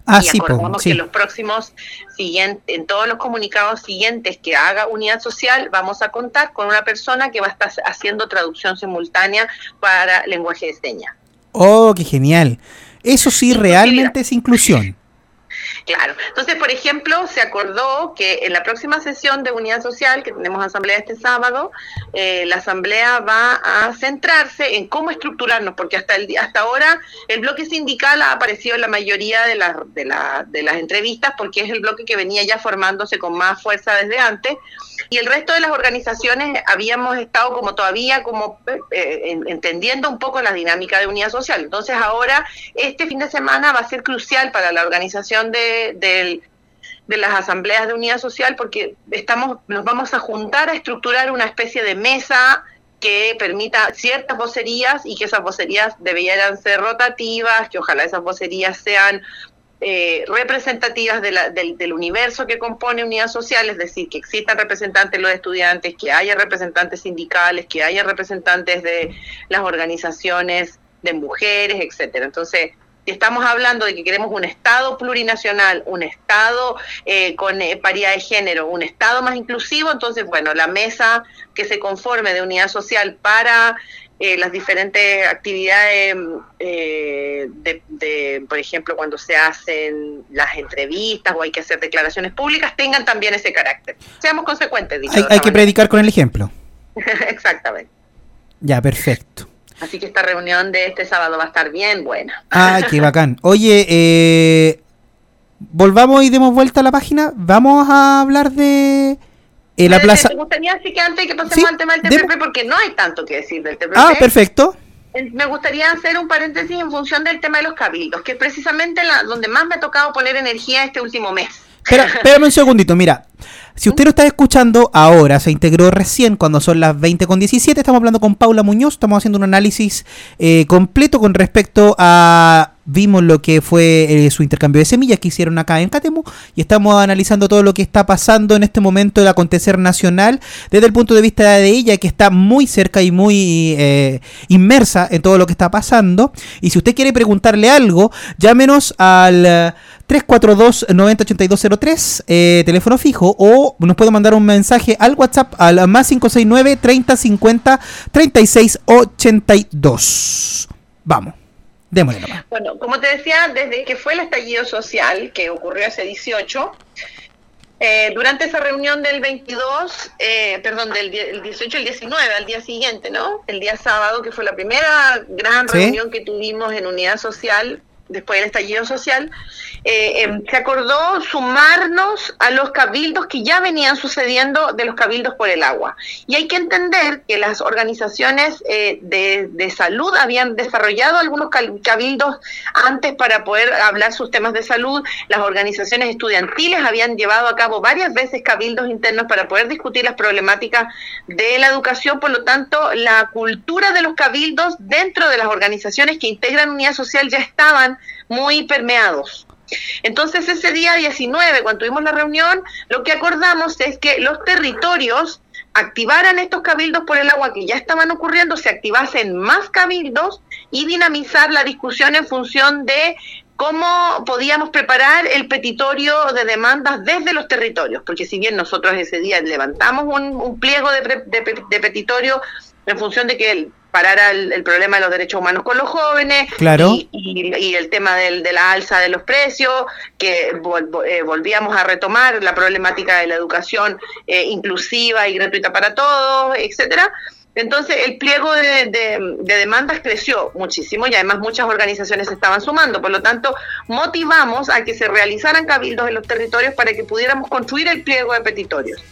Ah, y sí, acordamos sí. que en los próximos siguientes, en todos los comunicados siguientes que haga Unidad Social, vamos a contar con una persona que va a estar haciendo traducción simultánea para lenguaje de señas. Oh, qué genial. Eso sí, realmente es inclusión. Claro. Entonces, por ejemplo, se acordó que en la próxima sesión de Unidad Social, que tenemos asamblea este sábado, eh, la asamblea va a centrarse en cómo estructurarnos, porque hasta el hasta ahora el bloque sindical ha aparecido en la mayoría de las de, la- de las entrevistas, porque es el bloque que venía ya formándose con más fuerza desde antes, y el resto de las organizaciones habíamos estado como todavía como eh, en- entendiendo un poco la dinámica de unidad social. Entonces ahora este fin de semana va a ser crucial para la organización de, del- de las asambleas de unidad social porque estamos nos vamos a juntar a estructurar una especie de mesa que permita ciertas vocerías y que esas vocerías debieran ser rotativas, que ojalá esas vocerías sean eh, representativas de la- del, universo que compone unidad social, es decir, que existan representantes de los estudiantes, que haya representantes sindicales, que haya representantes de las organizaciones de mujeres, etcétera. Entonces, si estamos hablando de que queremos un Estado plurinacional, un Estado eh, con paridad de género, un Estado más inclusivo, entonces, bueno, la mesa que se conforme de unidad social para eh, las diferentes actividades, eh, de, de, por ejemplo, cuando se hacen las entrevistas o hay que hacer declaraciones públicas, tengan también ese carácter. Seamos consecuentes, dicho Hay, hay que predicar con el ejemplo. Exactamente. Ya, perfecto. Así que esta reunión de este sábado va a estar bien buena. Ah, qué bacán. Oye, eh, volvamos y demos vuelta a la página. Vamos a hablar de eh, la Me- plaza. Gustaría así que antes que pasemos Sí, al tema del TPP, porque no hay tanto que decir del TPP. Ah, perfecto. Me gustaría hacer un paréntesis en función del tema de los cabildos, que es precisamente la, donde más me ha tocado poner energía este último mes. Espera, espérame un segundito, mira. Si usted lo está escuchando ahora, se integró recién cuando son las 20 con 17, estamos hablando con Paula Muñoz, estamos haciendo un análisis eh, completo con respecto a... Vimos lo que fue eh, su intercambio de semillas que hicieron acá en Catemu y estamos analizando todo lo que está pasando en este momento el acontecer nacional desde el punto de vista de ella que está muy cerca y muy eh, inmersa en todo lo que está pasando. Y si usted quiere preguntarle algo, llámenos al eh, 342-908203, eh, teléfono fijo, o nos puede mandar un mensaje al WhatsApp al más 569 3050 3682. Vamos, démosle nomás. Bueno, como te decía, desde que fue el estallido social, que ocurrió hace 18, eh, durante esa reunión del 22, eh, perdón, del el 18 y el 19, al día siguiente, ¿no? El día sábado, que fue la primera gran Sí. reunión que tuvimos en Unidad Social, después del estallido social, eh, em, se acordó sumarnos a los cabildos que ya venían sucediendo de los cabildos por el agua. Y hay que entender que las organizaciones eh, de, de salud habían desarrollado algunos cabildos antes para poder hablar sus temas de salud. Las organizaciones estudiantiles habían llevado a cabo varias veces cabildos internos para poder discutir las problemáticas de la educación. Por lo tanto, la cultura de los cabildos dentro de las organizaciones que integran unidad social ya estaban muy permeados. Entonces ese día 19, cuando tuvimos la reunión, lo que acordamos es que los territorios activaran estos cabildos por el agua que ya estaban ocurriendo, se activasen más cabildos y dinamizar la discusión en función de cómo podíamos preparar el petitorio de demandas desde los territorios, porque si bien nosotros ese día levantamos un, un pliego de, pre- de de petitorio en función de que el- parara el, el problema de los derechos humanos con los jóvenes Claro. y, y- y el tema del- de la alza de los precios, que vol- eh, volvíamos a retomar la problemática de la educación eh, inclusiva y gratuita para todos, etcétera. Entonces el pliego de, de- de demandas creció muchísimo y además muchas organizaciones se estaban sumando. Por lo tanto, motivamos a que se realizaran cabildos en los territorios para que pudiéramos construir el pliego de petitorios.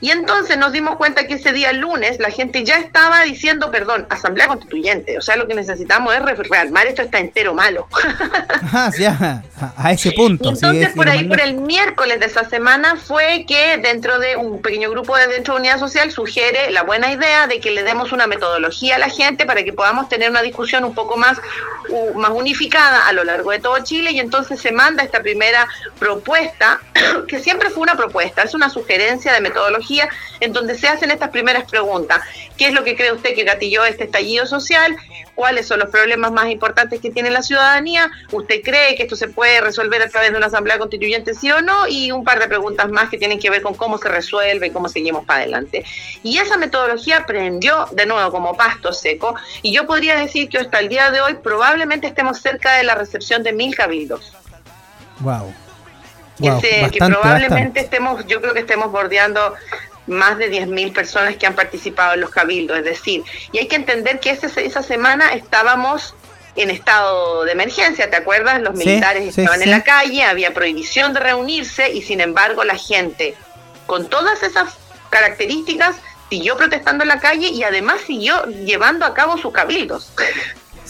Y entonces nos dimos cuenta que ese día lunes la gente ya estaba diciendo, perdón, asamblea constituyente. O sea, lo que necesitamos es re- rearmar esto está entero malo. Ajá, ya, a, a ese punto. Y sí, entonces es por ahí, por el miércoles de esa semana, fue que dentro de un pequeño grupo de dentro de Unidad Social sugiere la buena idea de que le demos una metodología a la gente para que podamos tener una discusión un poco más, u- más unificada a lo largo de todo Chile. Y entonces se manda esta primera propuesta, que siempre fue una propuesta, es una sugerencia de metodología en donde se hacen estas primeras preguntas. ¿Qué es lo que cree usted que gatilló este estallido social? ¿Cuáles son los problemas más importantes que tiene la ciudadanía? ¿Usted cree que esto se puede resolver a través de una asamblea constituyente, sí o no? Y un par de preguntas más que tienen que ver con cómo se resuelve y cómo seguimos para adelante. Y esa metodología prendió de nuevo como pasto seco. Y yo podría decir que hasta el día de hoy probablemente estemos cerca de la recepción de mil cabildos. Wow. Que, probablemente bastante. estemos, yo creo que estemos bordeando más de 10.000 personas que han participado en los cabildos, es decir, y hay que entender que ese- esa semana estábamos en estado de emergencia, ¿te acuerdas? Los militares sí, estaban sí. en la calle, había prohibición de reunirse y sin embargo la gente con todas esas características siguió protestando en la calle y además siguió llevando a cabo sus cabildos.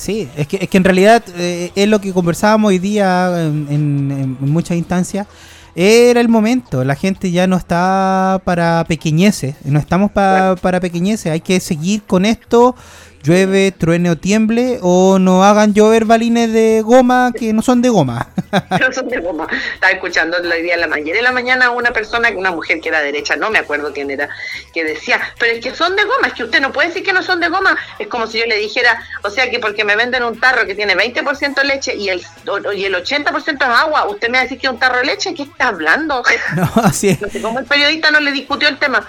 Sí, es que, es que en realidad eh, es lo que conversábamos hoy día en, en- en muchas instancias. Era el momento, la gente ya no está para pequeñeces, no estamos pa- para pequeñeces, hay que seguir con esto, llueve, truene o tiemble, o no hagan llover balines de goma que no son de goma. No son de goma. Estaba escuchando el día de la mañana en la mañana una persona, una mujer que era derecha, no me acuerdo quién era, que decía, pero es que son de goma, es que usted no puede decir que no son de goma. Es como si yo le dijera, o sea que porque me venden un tarro que tiene 20% leche y el, y el 80% es agua, usted me va a decir que es un tarro de leche, ¿qué está hablando? no, así es. No sé cómo el periodista no le discutió el tema.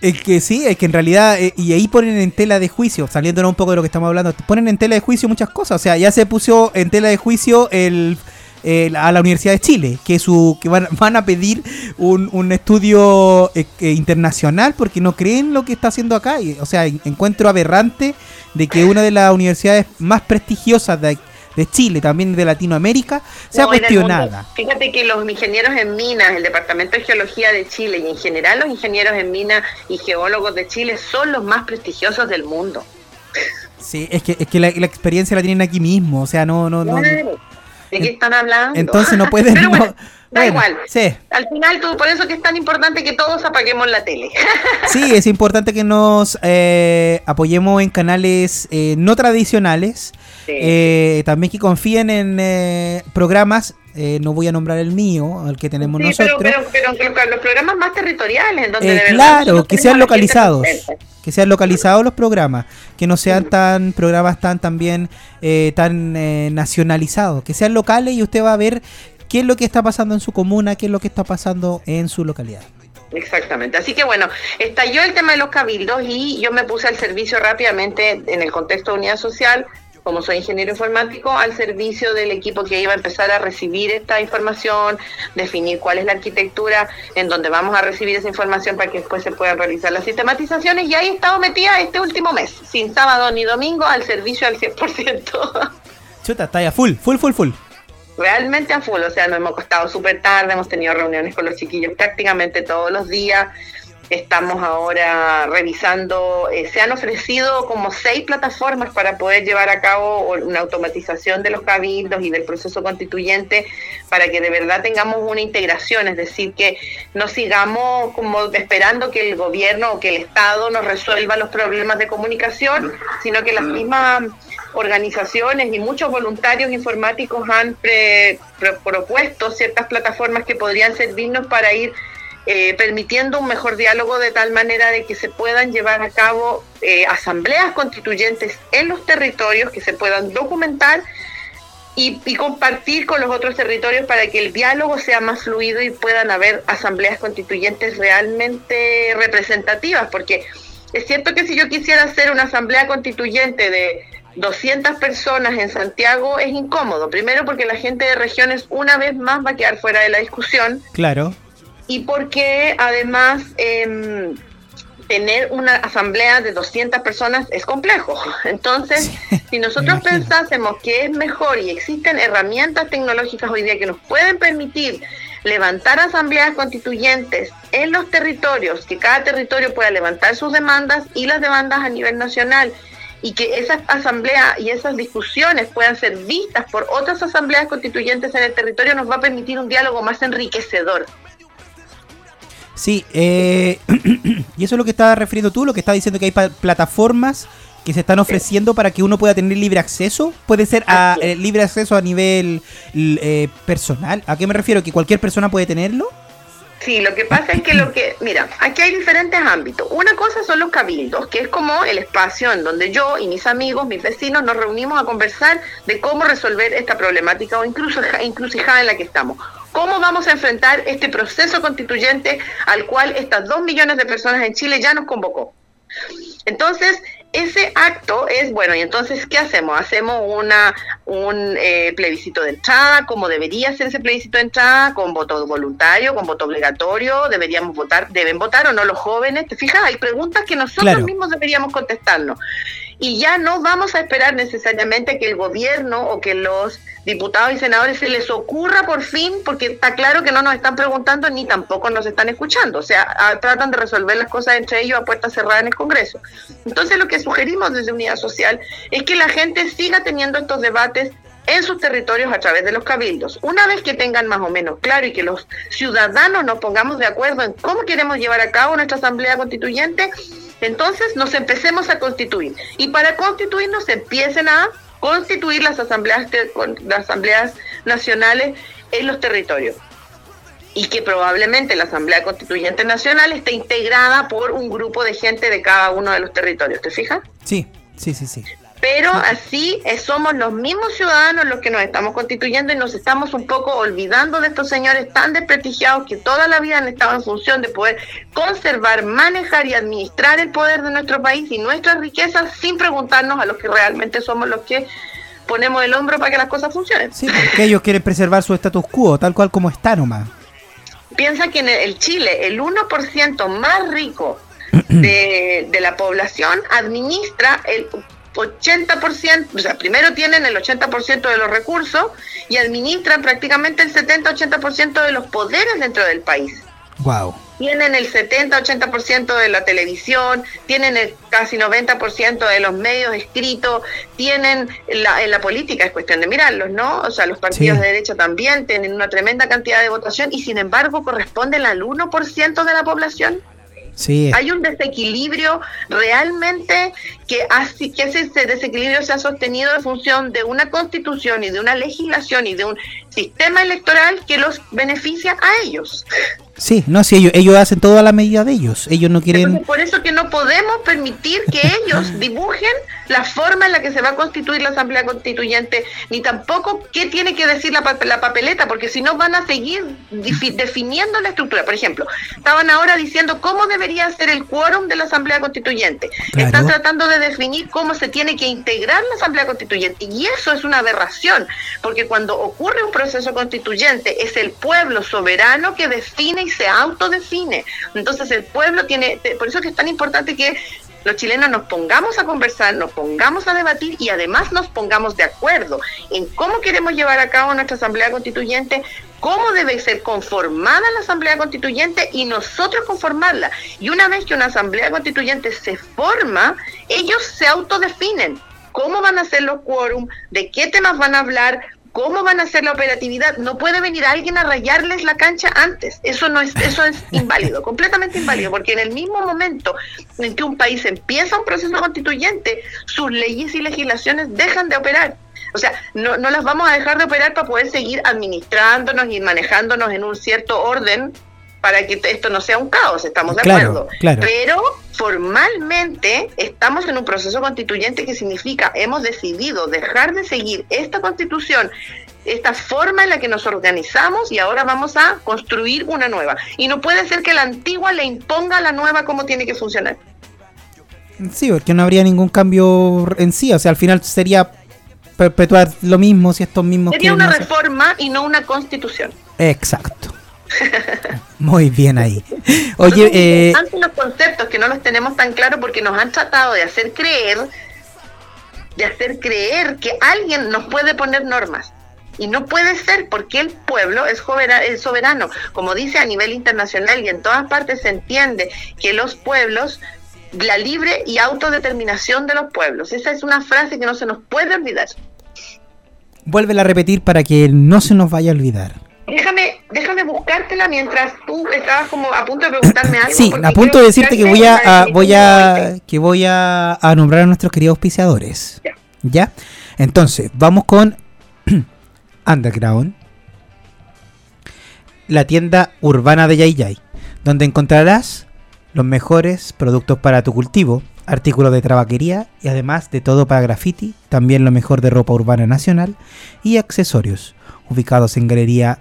Es, que sí, es que en realidad, eh, y ahí ponen en tela de juicio, saliéndonos un poco de lo que estamos hablando, ponen en tela de juicio muchas cosas. O sea, ya se puso en tela de juicio el, a la Universidad de Chile, que su que van, van a pedir un, un estudio eh, eh, internacional porque no creen lo que está haciendo acá. O sea, en- encuentro aberrante de que una de las universidades más prestigiosas de, de Chile, también de Latinoamérica, sea No, cuestionada. Fíjate que los ingenieros en minas, el Departamento de Geología de Chile y en general los ingenieros en minas y geólogos de Chile son los más prestigiosos del mundo. Sí, es que, es que la, la experiencia la tienen aquí mismo, o sea, no, no, no. ¿De qué están hablando? Entonces no pueden. Pero bueno, no- da bueno, igual. Sí, Al final, tú, por eso que es tan importante que todos apaguemos la tele. sí, es importante que nos eh, apoyemos en canales eh, no tradicionales. Sí. Eh, también que confíen en programas. no voy a nombrar el mío, el que tenemos Sí, nosotros. pero, pero los, los programas más territoriales, en donde de verdad claro, que sean localizados. Que sean localizados los programas. Que no sean tan programas tan también eh, tan eh, nacionalizados. Que sean locales y usted va a ver qué es lo que está pasando en su comuna, qué es lo que está pasando en su localidad. Exactamente. Así que bueno, estalló el tema de los cabildos y yo me puse al servicio rápidamente en el contexto de unidad social, como soy ingeniero informático, al servicio del equipo que iba a empezar a recibir esta información, definir cuál es la arquitectura en donde vamos a recibir esa información para que después se puedan realizar las sistematizaciones y ahí he estado metida este último mes, sin sábado ni domingo, al servicio al 100%. Chuta, está ya full, full, full, full. Realmente a full, o sea, nos hemos acostado súper tarde, hemos tenido reuniones con los chiquillos prácticamente todos los días, estamos ahora revisando, eh, se han ofrecido como seis plataformas para poder llevar a cabo una automatización de los cabildos y del proceso constituyente para que de verdad tengamos una integración, es decir, que no sigamos como esperando que el gobierno o que el Estado nos resuelva los problemas de comunicación, sino que las mismas organizaciones y muchos voluntarios informáticos han pre- pro- propuesto ciertas plataformas que podrían servirnos para ir eh, permitiendo un mejor diálogo de tal manera de que se puedan llevar a cabo eh, asambleas constituyentes en los territorios que se puedan documentar y, y compartir con los otros territorios para que el diálogo sea más fluido y puedan haber asambleas constituyentes realmente representativas, porque es cierto que si yo quisiera hacer una asamblea constituyente de 200 personas en Santiago es incómodo, primero porque la gente de regiones una vez más va a quedar fuera de la discusión Claro. Y porque además em, tener una asamblea de 200 personas es complejo. Entonces, si nosotros pensásemos que es mejor y existen herramientas tecnológicas hoy día que nos pueden permitir levantar asambleas constituyentes en los territorios, que cada territorio pueda levantar sus demandas y las demandas a nivel nacional y que esas asambleas y esas discusiones puedan ser vistas por otras asambleas constituyentes en el territorio nos va a permitir un diálogo más enriquecedor. Sí, eh, y eso es lo que estás refiriendo tú, lo que estás diciendo que hay plataformas que se están ofreciendo para que uno pueda tener libre acceso. Puede ser a, eh, libre acceso a nivel eh, personal. ¿A qué me refiero? ¿Que cualquier persona puede tenerlo? Sí, lo que pasa es que lo que, mira, aquí hay diferentes ámbitos. Una cosa son los cabildos, que es como el espacio en donde yo y mis amigos, mis vecinos, nos reunimos a conversar de cómo resolver esta problemática o incluso encrucijada en la que estamos. ¿Cómo vamos a enfrentar este proceso constituyente al cual estas dos millones de personas en Chile ya nos convocó? Entonces, ese acto es, bueno, y entonces, ¿qué hacemos? Hacemos una un eh, plebiscito de entrada, como debería ser ese plebiscito de entrada, con voto voluntario, con voto obligatorio, deberíamos votar, deben votar o no los jóvenes, ¿te fijas? Hay preguntas que nosotros Claro. mismos deberíamos contestarnos. Y ya no vamos a esperar necesariamente que el gobierno o que los diputados y senadores se les ocurra por fin, porque está claro que no nos están preguntando ni tampoco nos están escuchando. O sea, a- tratan de resolver las cosas entre ellos a puertas cerradas en el Congreso. Entonces lo que sugerimos desde Unidad Social es que la gente siga teniendo estos debates en sus territorios a través de los cabildos. Una vez que tengan más o menos claro y que los ciudadanos nos pongamos de acuerdo en cómo queremos llevar a cabo nuestra asamblea constituyente, entonces nos empecemos a constituir. Y para constituirnos empiecen a constituir las asambleas, las asambleas nacionales en los territorios. Y que probablemente la Asamblea Constituyente Nacional esté integrada por un grupo de gente de cada uno de los territorios, ¿te fijas? Sí, sí, sí, sí. Pero así eh, somos los mismos ciudadanos los que nos estamos constituyendo y nos estamos un poco olvidando de estos señores tan desprestigiados que toda la vida han estado en función de poder conservar, manejar y administrar el poder de nuestro país y nuestras riquezas sin preguntarnos a los que realmente somos los que ponemos el hombro para que las cosas funcionen. Sí, porque ellos quieren preservar su status quo, tal cual como está nomás. Piensa que en el Chile el 1% más rico de, de la población administra el 80%, o sea, primero tienen el 80% de los recursos y administran prácticamente el 70-80% de los poderes dentro del país. Wow. Tienen el 70-80% de la televisión, tienen el casi 90% de los medios escritos, tienen la, en la política, es cuestión de mirarlos, ¿no? O sea, los partidos Sí. de derecha también tienen una tremenda cantidad de votación y sin embargo corresponden al 1% de la población. Hay un desequilibrio realmente que, así, que ese ese desequilibrio se ha sostenido en función de una constitución y de una legislación y de un sistema electoral que los beneficia a ellos. Sí, no, sí, ellos, ellos hacen todo a la medida de ellos. Ellos no quieren... Entonces, por eso que no podemos permitir que ellos dibujen la forma en la que se va a constituir la Asamblea Constituyente, ni tampoco qué tiene que decir la, la papeleta, porque si no van a seguir definiendo la estructura. Por ejemplo, estaban ahora diciendo cómo debería ser el quórum de la Asamblea Constituyente. Claro. Están tratando de definir cómo se tiene que integrar la Asamblea Constituyente, y eso es una aberración, porque cuando ocurre un proceso constituyente es el pueblo soberano que define y se autodefine. Entonces el pueblo tiene, por eso es que es tan importante que los chilenos nos pongamos a conversar, nos pongamos a debatir y además nos pongamos de acuerdo en cómo queremos llevar a cabo nuestra Asamblea Constituyente, cómo debe ser conformada la Asamblea Constituyente y nosotros conformarla. Y una vez que una Asamblea Constituyente se forma, ellos se autodefinen cómo van a ser los quórum, de qué temas van a hablar, cómo van a hacer la operatividad. No puede venir alguien a rayarles la cancha antes. Eso no es, eso es inválido, completamente inválido, porque en el mismo momento en que un país empieza un proceso constituyente, sus leyes y legislaciones dejan de operar. O sea, no, no las vamos a dejar de operar para poder seguir administrándonos y manejándonos en un cierto orden para que esto no sea un caos, estamos de Claro, acuerdo. claro. Pero formalmente estamos en un proceso constituyente que significa hemos decidido dejar de seguir esta constitución, esta forma en la que nos organizamos y ahora vamos a construir una nueva. Y no puede ser que la antigua le imponga a la nueva cómo tiene que funcionar. Sí, porque no habría ningún cambio en sí. O sea, al final sería perpetuar lo mismo si estos mismos... Sería una reforma y no una constitución. Exacto. Muy bien ahí. Oye, eh, los conceptos que no los tenemos tan claros porque nos han tratado de hacer creer, de hacer creer que alguien nos puede poner normas. Y no puede ser porque el pueblo es soberano. Como dice a nivel internacional y en todas partes se entiende que los pueblos, la libre y autodeterminación de los pueblos. Esa es una frase que no se nos puede olvidar. vuélvela a repetir para que no se nos vaya a olvidar. Déjame, déjame buscártela mientras tú estabas como a punto de preguntarme algo. Sí, a punto de decirte que voy a, a- voy a que voy a, a nombrar a nuestros queridos auspiciadores. Ya. ¿Ya? Entonces, vamos con Underground, la tienda urbana de Yay Yay, donde encontrarás los mejores productos para tu cultivo, artículos de trabaquería y además de todo para graffiti, también lo mejor de ropa urbana nacional y accesorios, ubicados en Galería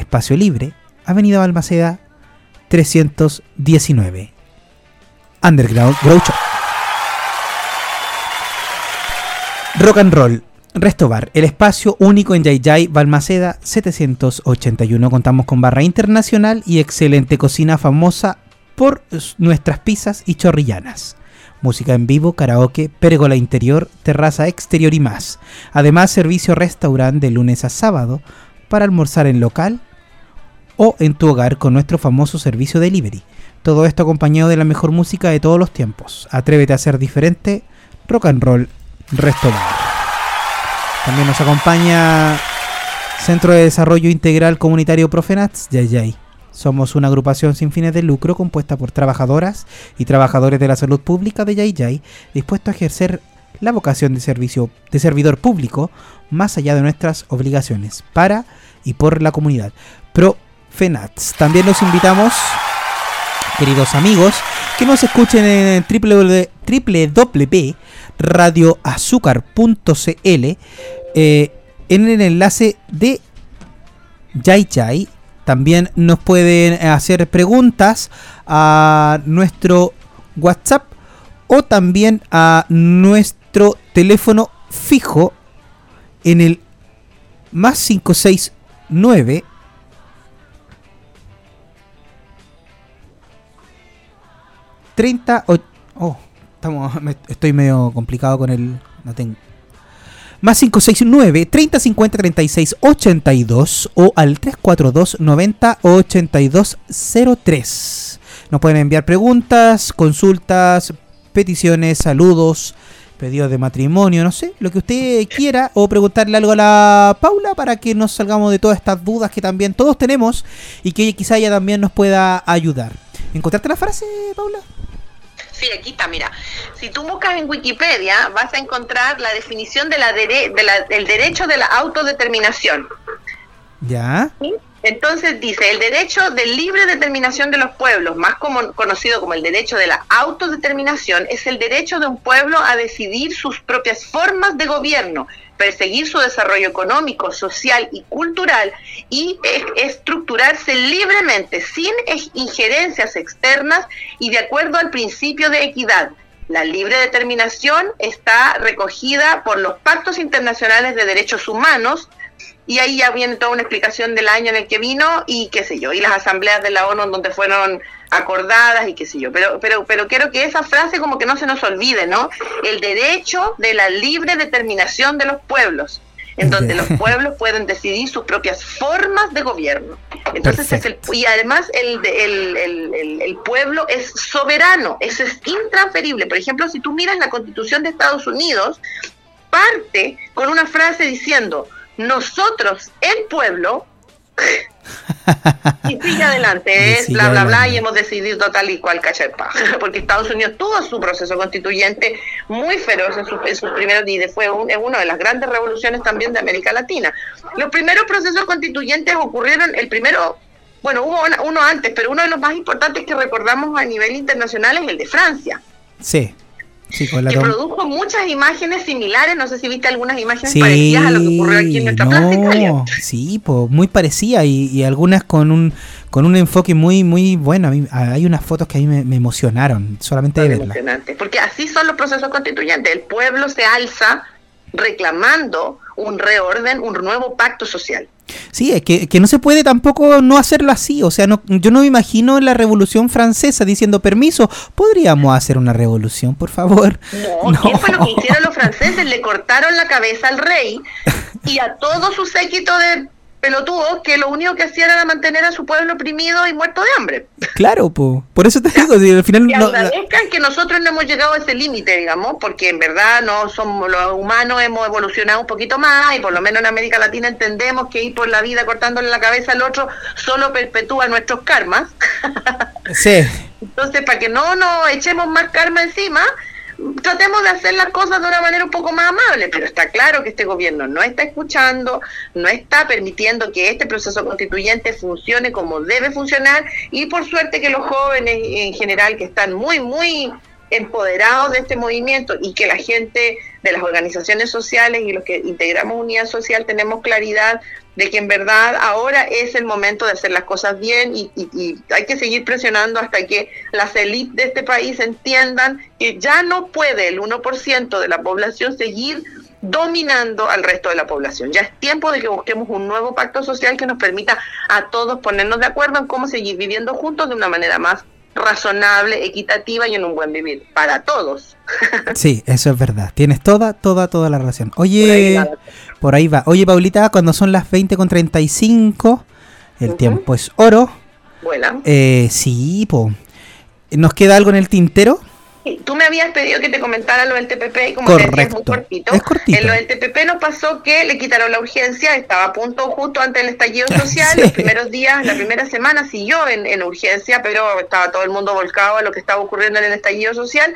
Espacio Libre, Avenida Balmaceda 319. Underground Grow Shop. Rock and Roll. Resto Bar, el espacio único en Yayay, Balmaceda 781. Contamos con barra internacional y excelente cocina famosa por nuestras pizzas y chorrillanas. Música en vivo, karaoke, pérgola interior, terraza exterior y más. Además, servicio restaurante de lunes a sábado para almorzar en local o en tu hogar con nuestro famoso servicio delivery. Todo esto acompañado de la mejor música de todos los tiempos. Atrévete a ser diferente. Rock and Roll Resto. También nos acompaña Centro de Desarrollo Integral Comunitario Profenats, Yayay. Somos una agrupación sin fines de lucro compuesta por trabajadoras y trabajadores de la salud pública de Yayay, dispuestos a ejercer la vocación de servicio de servidor público más allá de nuestras obligaciones para y por la comunidad. También los invitamos, queridos amigos, que nos escuchen en www.radioazúcar.cl eh, en el enlace de Yay Yay. También nos pueden hacer preguntas a nuestro WhatsApp o también a nuestro teléfono fijo en el más 569 30 o- oh, estamos, estoy medio complicado con el. No tengo. Más 569 30 50 36 82 o al 342 90 82 03. Nos pueden enviar preguntas, consultas, peticiones, saludos, pedidos de matrimonio, no sé, lo que usted quiera, o preguntarle algo a la Paula para que nos salgamos de todas estas dudas que también todos tenemos y que quizá ella también nos pueda ayudar. ¿Encontraste la frase, Paula? Sí, aquí está, mira. Si tú buscas en Wikipedia, vas a encontrar la definición de la dere- de la- del derecho de la autodeterminación. Ya. ¿sí? Entonces dice, el derecho de libre determinación de los pueblos, más como, conocido como el derecho de la autodeterminación, es el derecho de un pueblo a decidir sus propias formas de gobierno, perseguir su desarrollo económico, social y cultural y estructurarse libremente, sin injerencias externas y de acuerdo al principio de equidad. La libre determinación está recogida por los pactos internacionales de derechos humanos, y ahí ya viene toda una explicación del año en el que vino y qué sé yo, y las asambleas de la ONU en donde fueron acordadas y qué sé yo. Pero, pero, pero quiero que esa frase como que no se nos olvide, ¿no? El derecho de la libre determinación de los pueblos, en donde los pueblos pueden decidir sus propias formas de gobierno. Entonces es el, y además el, de- el, el- el- el pueblo es soberano, eso es intransferible. Por ejemplo, si tú miras la constitución de Estados Unidos, parte con una frase diciendo, nosotros, el pueblo, y sigue adelante, es bla, bla, bla, y hemos decidido tal y cual cachapa. Porque Estados Unidos tuvo su proceso constituyente muy feroz en, sus- en sus primeros días, fue un- una de las grandes revoluciones también de América Latina. Los primeros procesos constituyentes ocurrieron, el primero, bueno, hubo una- uno antes, pero uno de los más importantes que recordamos a nivel internacional es el de Francia Sí. Sí, con la que produjo muchas imágenes similares. No sé si viste algunas imágenes Sí, parecidas a lo que ocurrió aquí en nuestra Plaza Italia. no, sí, po, muy parecida y, y algunas con un con un enfoque muy muy bueno. A mí- hay unas fotos que a mí me, me emocionaron solamente de verlas. Porque así son los procesos constituyentes. El pueblo se alza reclamando un reorden, un nuevo pacto social. Sí, es que, que no se puede tampoco no hacerlo así. O sea, no, yo no me imagino la Revolución Francesa diciendo permiso. ¿Podríamos hacer una revolución, por favor? No, ¿qué fue lo que hicieron los franceses? Le cortaron la cabeza al rey y a todo su séquito de pelotudos que lo único que hacían era mantener a su pueblo oprimido y muerto de hambre. Claro, po. por eso te digo, si al final Que no- la- agradezcan que nosotros no hemos llegado a ese límite, digamos, porque en verdad no somos los humanos, hemos evolucionado un poquito más y por lo menos en América Latina entendemos que ir por la vida cortándole la cabeza al otro solo perpetúa nuestros karmas. sí, Entonces, para que no nos echemos más karma encima, tratemos de hacer las cosas de una manera un poco más amable, pero está claro que este gobierno no está escuchando, no está permitiendo que este proceso constituyente funcione como debe funcionar y por suerte que los jóvenes en general que están muy, muy empoderados de este movimiento y que la gente de las organizaciones sociales y los que integramos Unidad Social tenemos claridad de que en verdad ahora es el momento de hacer las cosas bien y, y- y hay que seguir presionando hasta que las élites de este país entiendan que ya no puede el 1% de la población seguir dominando al resto de la población. Ya es tiempo de que busquemos un nuevo pacto social que nos permita a todos ponernos de acuerdo en cómo seguir viviendo juntos de una manera más razonable, equitativa y en un buen vivir para todos. sí, eso es verdad. Tienes toda, toda, toda la razón. Oye. Por ahí va. Oye, Paulita, cuando son las 20 con 35, el Ujú. tiempo es oro. Bueno, Eh, sí, po. ¿Nos queda algo en el tintero? Sí, Tú me habías pedido que te comentara lo del TPP y como te decía, es muy Correcto. cortito. Es cortito. En lo del TPP nos pasó que le quitaron la urgencia, estaba a punto justo antes del estallido social, Sí. los primeros días, la primera semana siguió en, en urgencia, pero estaba todo el mundo volcado a lo que estaba ocurriendo en el estallido social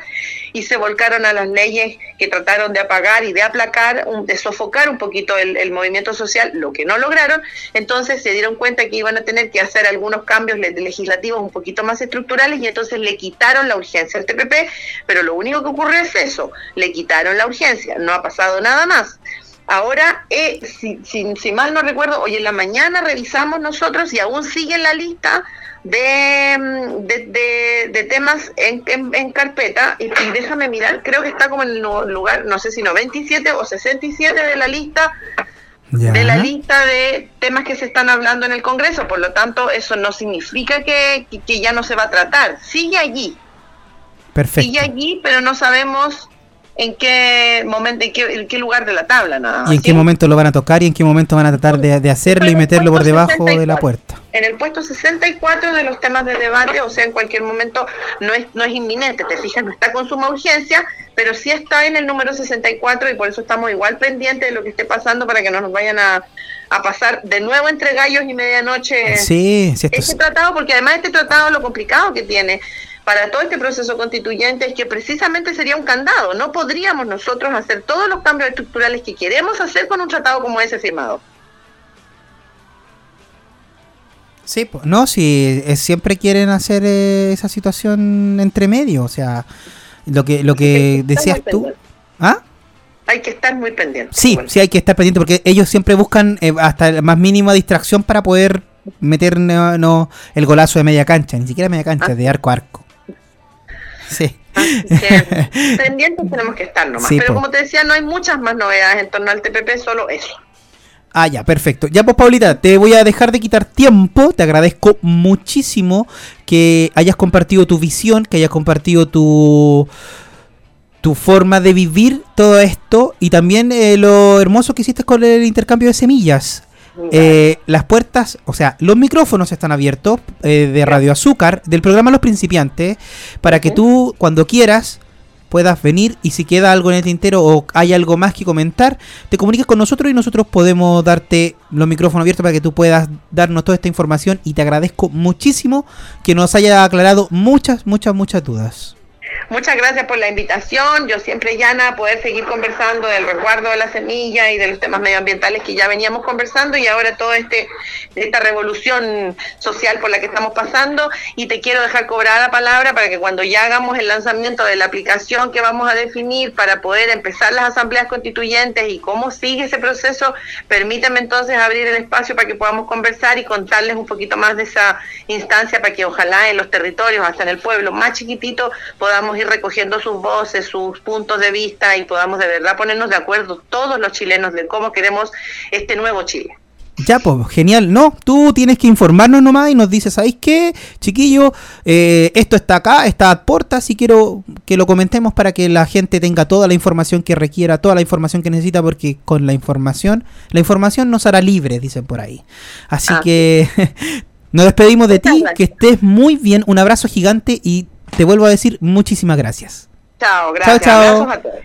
y se volcaron a las leyes que trataron de apagar y de aplacar, de sofocar un poquito el, el movimiento social, lo que no lograron. Entonces se dieron cuenta que iban a tener que hacer algunos cambios le- legislativos un poquito más estructurales y entonces le quitaron la urgencia al TPP, pero lo único que ocurrió es eso, le quitaron la urgencia, no ha pasado nada más. Ahora, eh, si, si, si mal no recuerdo, hoy en la mañana revisamos nosotros y aún sigue en la lista de, mm, de, de- de temas en, en- en carpeta y, y déjame mirar, creo que está como en el lugar, no sé si 97 o 67 de la lista Ya. de la lista de temas que se están hablando en el Congreso, por lo tanto eso no significa que, que- que ya no se va a tratar, sigue allí, Perfecto. sigue allí, pero no sabemos en qué momento, en qué, en qué lugar de la tabla nada más. ¿Y en qué momento lo van a tocar y en qué momento van a tratar de, de hacerlo y meterlo por debajo de la 64. puerta? En el puesto 64 de los temas de debate, o sea, en cualquier momento no es, no es inminente, te fijas, no está con suma urgencia, pero sí está en el número 64 y por eso estamos igual pendientes de lo que esté pasando para que no nos vayan a, a pasar de nuevo entre gallos y medianoche Sí, sí, este es- tratado, porque además este tratado lo complicado que tiene para todo este proceso constituyente es que precisamente sería un candado. No podríamos nosotros hacer todos los cambios estructurales que queremos hacer con un tratado como ese firmado. Sí, no, si eh, siempre quieren hacer eh, esa situación entre medio, o sea, lo que lo que decías tú. ¿Ah? Hay que estar muy pendiente. Sí, Bueno. sí hay que estar pendiente porque ellos siempre buscan eh, hasta la más mínima distracción para poder meter no, no, el golazo de media cancha, ni siquiera media cancha, Ah. de arco a arco. Sí. Que pendientes tenemos que estar nomás. Sí, Pero po. como te decía, no hay muchas más novedades en torno al TPP, solo eso. Ah, ya, perfecto. Ya pues, Paulita, te voy a dejar de quitar tiempo. Te agradezco muchísimo que hayas compartido tu visión, que hayas compartido tu tu forma de vivir todo esto y también eh, lo hermoso que hiciste con el intercambio de semillas. Eh, las puertas, o sea, los micrófonos están abiertos eh, de Radio Azúcar, del programa Los Principiantes, para que tú, cuando quieras, puedas venir y si queda algo en el tintero o hay algo más que comentar, te comuniques con nosotros y nosotros podemos darte los micrófonos abiertos para que tú puedas darnos toda esta información y te agradezco muchísimo que nos haya aclarado muchas, muchas, muchas dudas. Muchas gracias por la invitación. Yo siempre, Yana, poder seguir conversando del resguardo de la semilla y de los temas medioambientales que ya veníamos conversando y ahora todo este esta revolución social por la que estamos pasando. Y te quiero dejar cobrar la palabra para que cuando ya hagamos el lanzamiento de la aplicación que vamos a definir para poder empezar las asambleas constituyentes y cómo sigue ese proceso, permítame entonces abrir el espacio para que podamos conversar y contarles un poquito más de esa instancia para que ojalá en los territorios, hasta en el pueblo más chiquitito, podamos ir recogiendo sus voces, sus puntos de vista y podamos de verdad ponernos de acuerdo todos los chilenos de cómo queremos este nuevo Chile. Ya, pues, genial. No, tú tienes que informarnos nomás y nos dices, ¿sabéis qué, chiquillo? Eh, esto está acá, está a puertas y quiero que lo comentemos para que la gente tenga toda la información que requiera, toda la información que necesita, porque con la información, la información nos hará libres, dicen por ahí. Así Ah. que nos despedimos de ti, que estés muy bien, un abrazo gigante y te vuelvo a decir muchísimas gracias. Chao, gracias. chao. Abrazos a todos.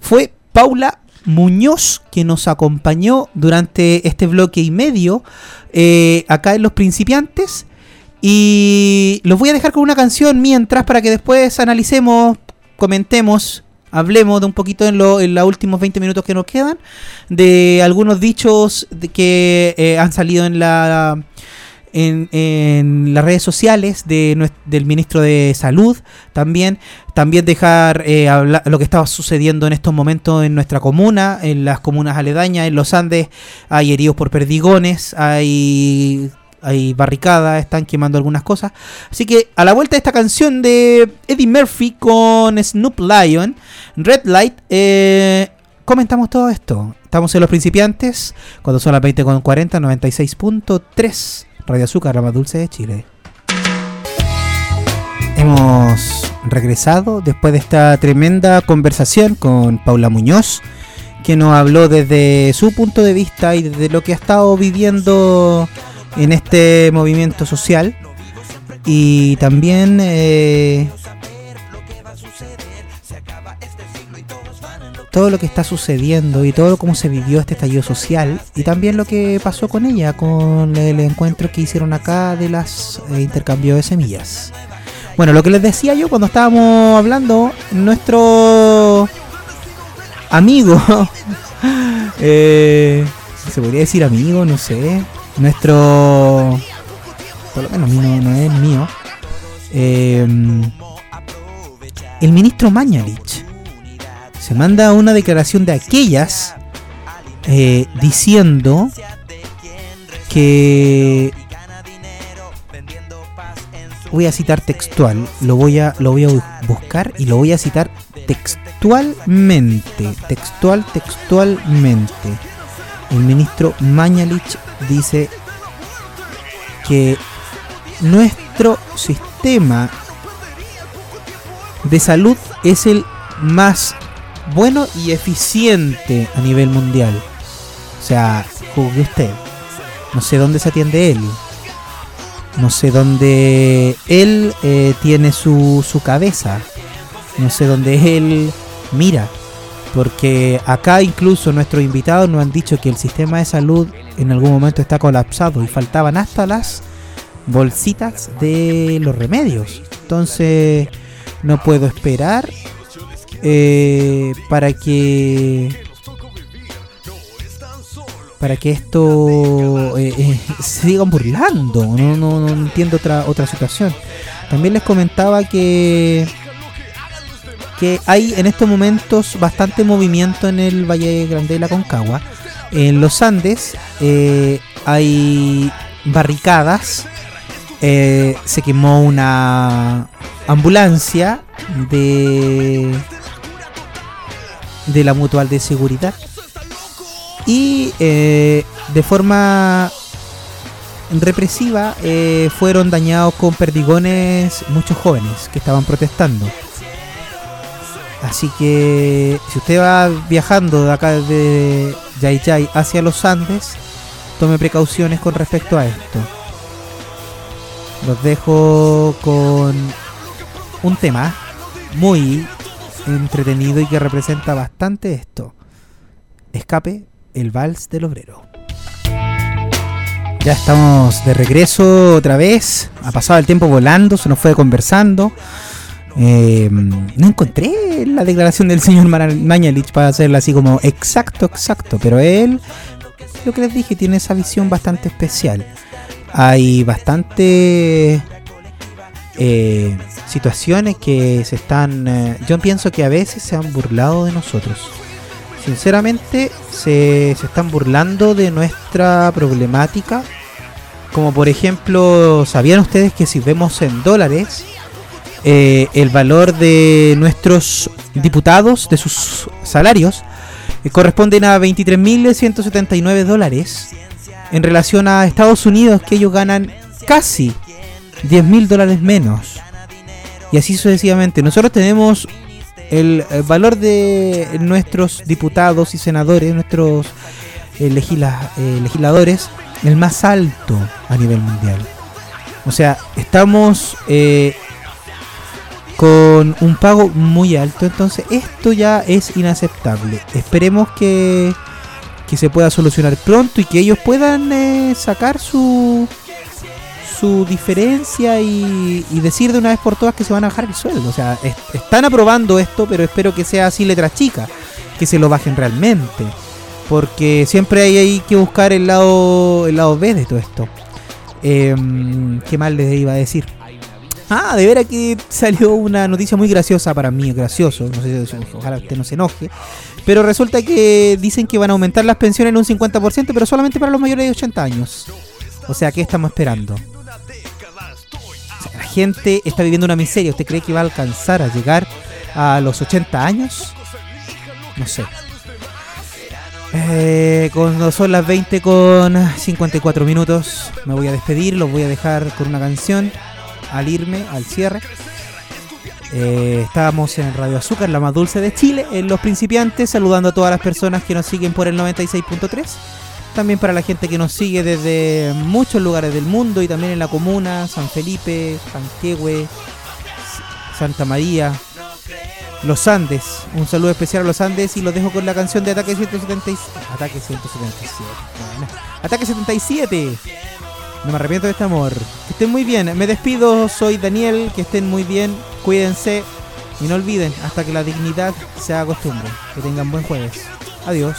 fue Paula Muñoz que nos acompañó durante este bloque y medio eh, acá en Los Principiantes. Y los voy a dejar con una canción mientras para que después analicemos, comentemos, hablemos de un poquito en, lo- en los últimos 20 minutos que nos quedan, de algunos dichos de que eh, han salido en la... En, las redes sociales del ministro de Salud también también dejar eh, lo que estaba sucediendo en estos momentos en nuestra comuna, en las comunas aledañas, en los Andes, hay heridos por perdigones, hay, hay barricadas, están quemando algunas cosas. Así que a la vuelta de esta canción de Eddie Murphy con Snoop Lion, Red Light, eh, comentamos todo esto. Estamos en los principiantes, cuando son las 20.40, 96.3, Radio Azúcar, la más dulce de Chile. Hemos regresado después de esta tremenda conversación con Paula Muñoz, que nos habló desde su punto de vista y desde lo que ha estado viviendo en este movimiento social. Y también eh, todo lo que está sucediendo y todo cómo se vivió este estallido social y también lo que pasó con ella, con el encuentro que hicieron acá de las eh, intercambios de semillas. Bueno, lo que les decía yo cuando estábamos hablando, nuestro amigo, eh, se podría decir amigo, no sé, nuestro, por lo menos mío no es mío, eh, el ministro Mañalich se manda una declaración de aquellas eh, diciendo que voy a citar textual, lo voy a lo voy a bu- buscar y lo voy a citar textualmente, textual textualmente. El ministro Mañalich dice que nuestro sistema de salud es el más bueno y eficiente a nivel mundial. O sea, juzgue usted. No sé dónde se atiende él. No sé dónde él eh, tiene su, su cabeza. No sé dónde él mira. Porque acá incluso nuestros invitados nos han dicho que el sistema de salud en algún momento está colapsado y faltaban hasta las bolsitas de los remedios. Entonces no puedo esperar eh, para que para que esto eh, eh, se sigan burlando. No, no, entiendo otra, otra situación. También les comentaba que que hay en estos momentos bastante movimiento en el Valle Grande de la Concagua. En los Andes eh, hay barricadas. eh, se quemó una ambulancia de de la mutual de seguridad y eh, de forma represiva eh, fueron dañados con perdigones muchos jóvenes que estaban protestando. Así que si usted va viajando de acá de Yayay hacia los Andes, tome precauciones con respecto a esto. Los dejo con un tema muy entretenido y que representa bastante esto. Escape el vals del obrero. Ya estamos de regreso otra vez. Ha pasado el tiempo volando, se nos fue conversando. Eh, no encontré la declaración del señor Mañalich para hacerla así como exacto, exacto. Pero él, lo que les dije, tiene esa visión bastante especial. Hay bastante eh, situaciones que se están... eh, yo pienso que a veces se han burlado de nosotros. Sinceramente, se, se están burlando de nuestra problemática. Como por ejemplo, ¿sabían ustedes que si vemos en dólares eh, el valor de nuestros diputados, de sus salarios, eh, corresponden a 23.179 dólares en relación a Estados Unidos, que ellos ganan casi 10.000 dólares menos. Y así sucesivamente. Nosotros tenemos el, valor de nuestros diputados y senadores, nuestros eh, legisla- eh, legisladores, el más alto a nivel mundial. O sea, estamos eh, con un pago muy alto, entonces esto ya es inaceptable. Esperemos que, que se pueda solucionar pronto y que ellos puedan eh, sacar su su diferencia y, decir de una vez por todas que se van a bajar el sueldo. O sea, es- están aprobando esto, pero espero que sea así letra chica, que se lo bajen realmente. Porque siempre hay, hay que buscar el lado, el lado B de todo esto. Em, ¿Qué mal les iba a decir? Ah, de veras que salió una noticia muy graciosa para mí, gracioso. No sé ojalá usted no se enoje. Pero resulta que dicen que van a aumentar las pensiones en un 50%, pero solamente para los mayores de 80 años. O sea, ¿qué estamos esperando? Gente está viviendo una miseria. ¿Usted cree que va a alcanzar a llegar a los 80 años? No sé. Eh, cuando son las 20 con 54 minutos, me voy a despedir. Los voy a dejar con una canción al irme, al cierre. Eh, estábamos en Radio Azúcar, la más dulce de Chile, en Los Principiantes, saludando a todas las personas que nos siguen por el 96.3. También para la gente que nos sigue desde muchos lugares del mundo y también en la comuna, San Felipe, Panquehue, Santa María, Los Andes. Un saludo especial a Los Andes y los dejo con la canción de Ataque 177. Ataque 177. Bueno, Ataque 77. No me arrepiento de este amor. Que estén muy bien. Me despido. Soy Daniel. Que estén muy bien. Cuídense. Y no olviden, hasta que la dignidad se haga costumbre. Que tengan buen jueves. Adiós.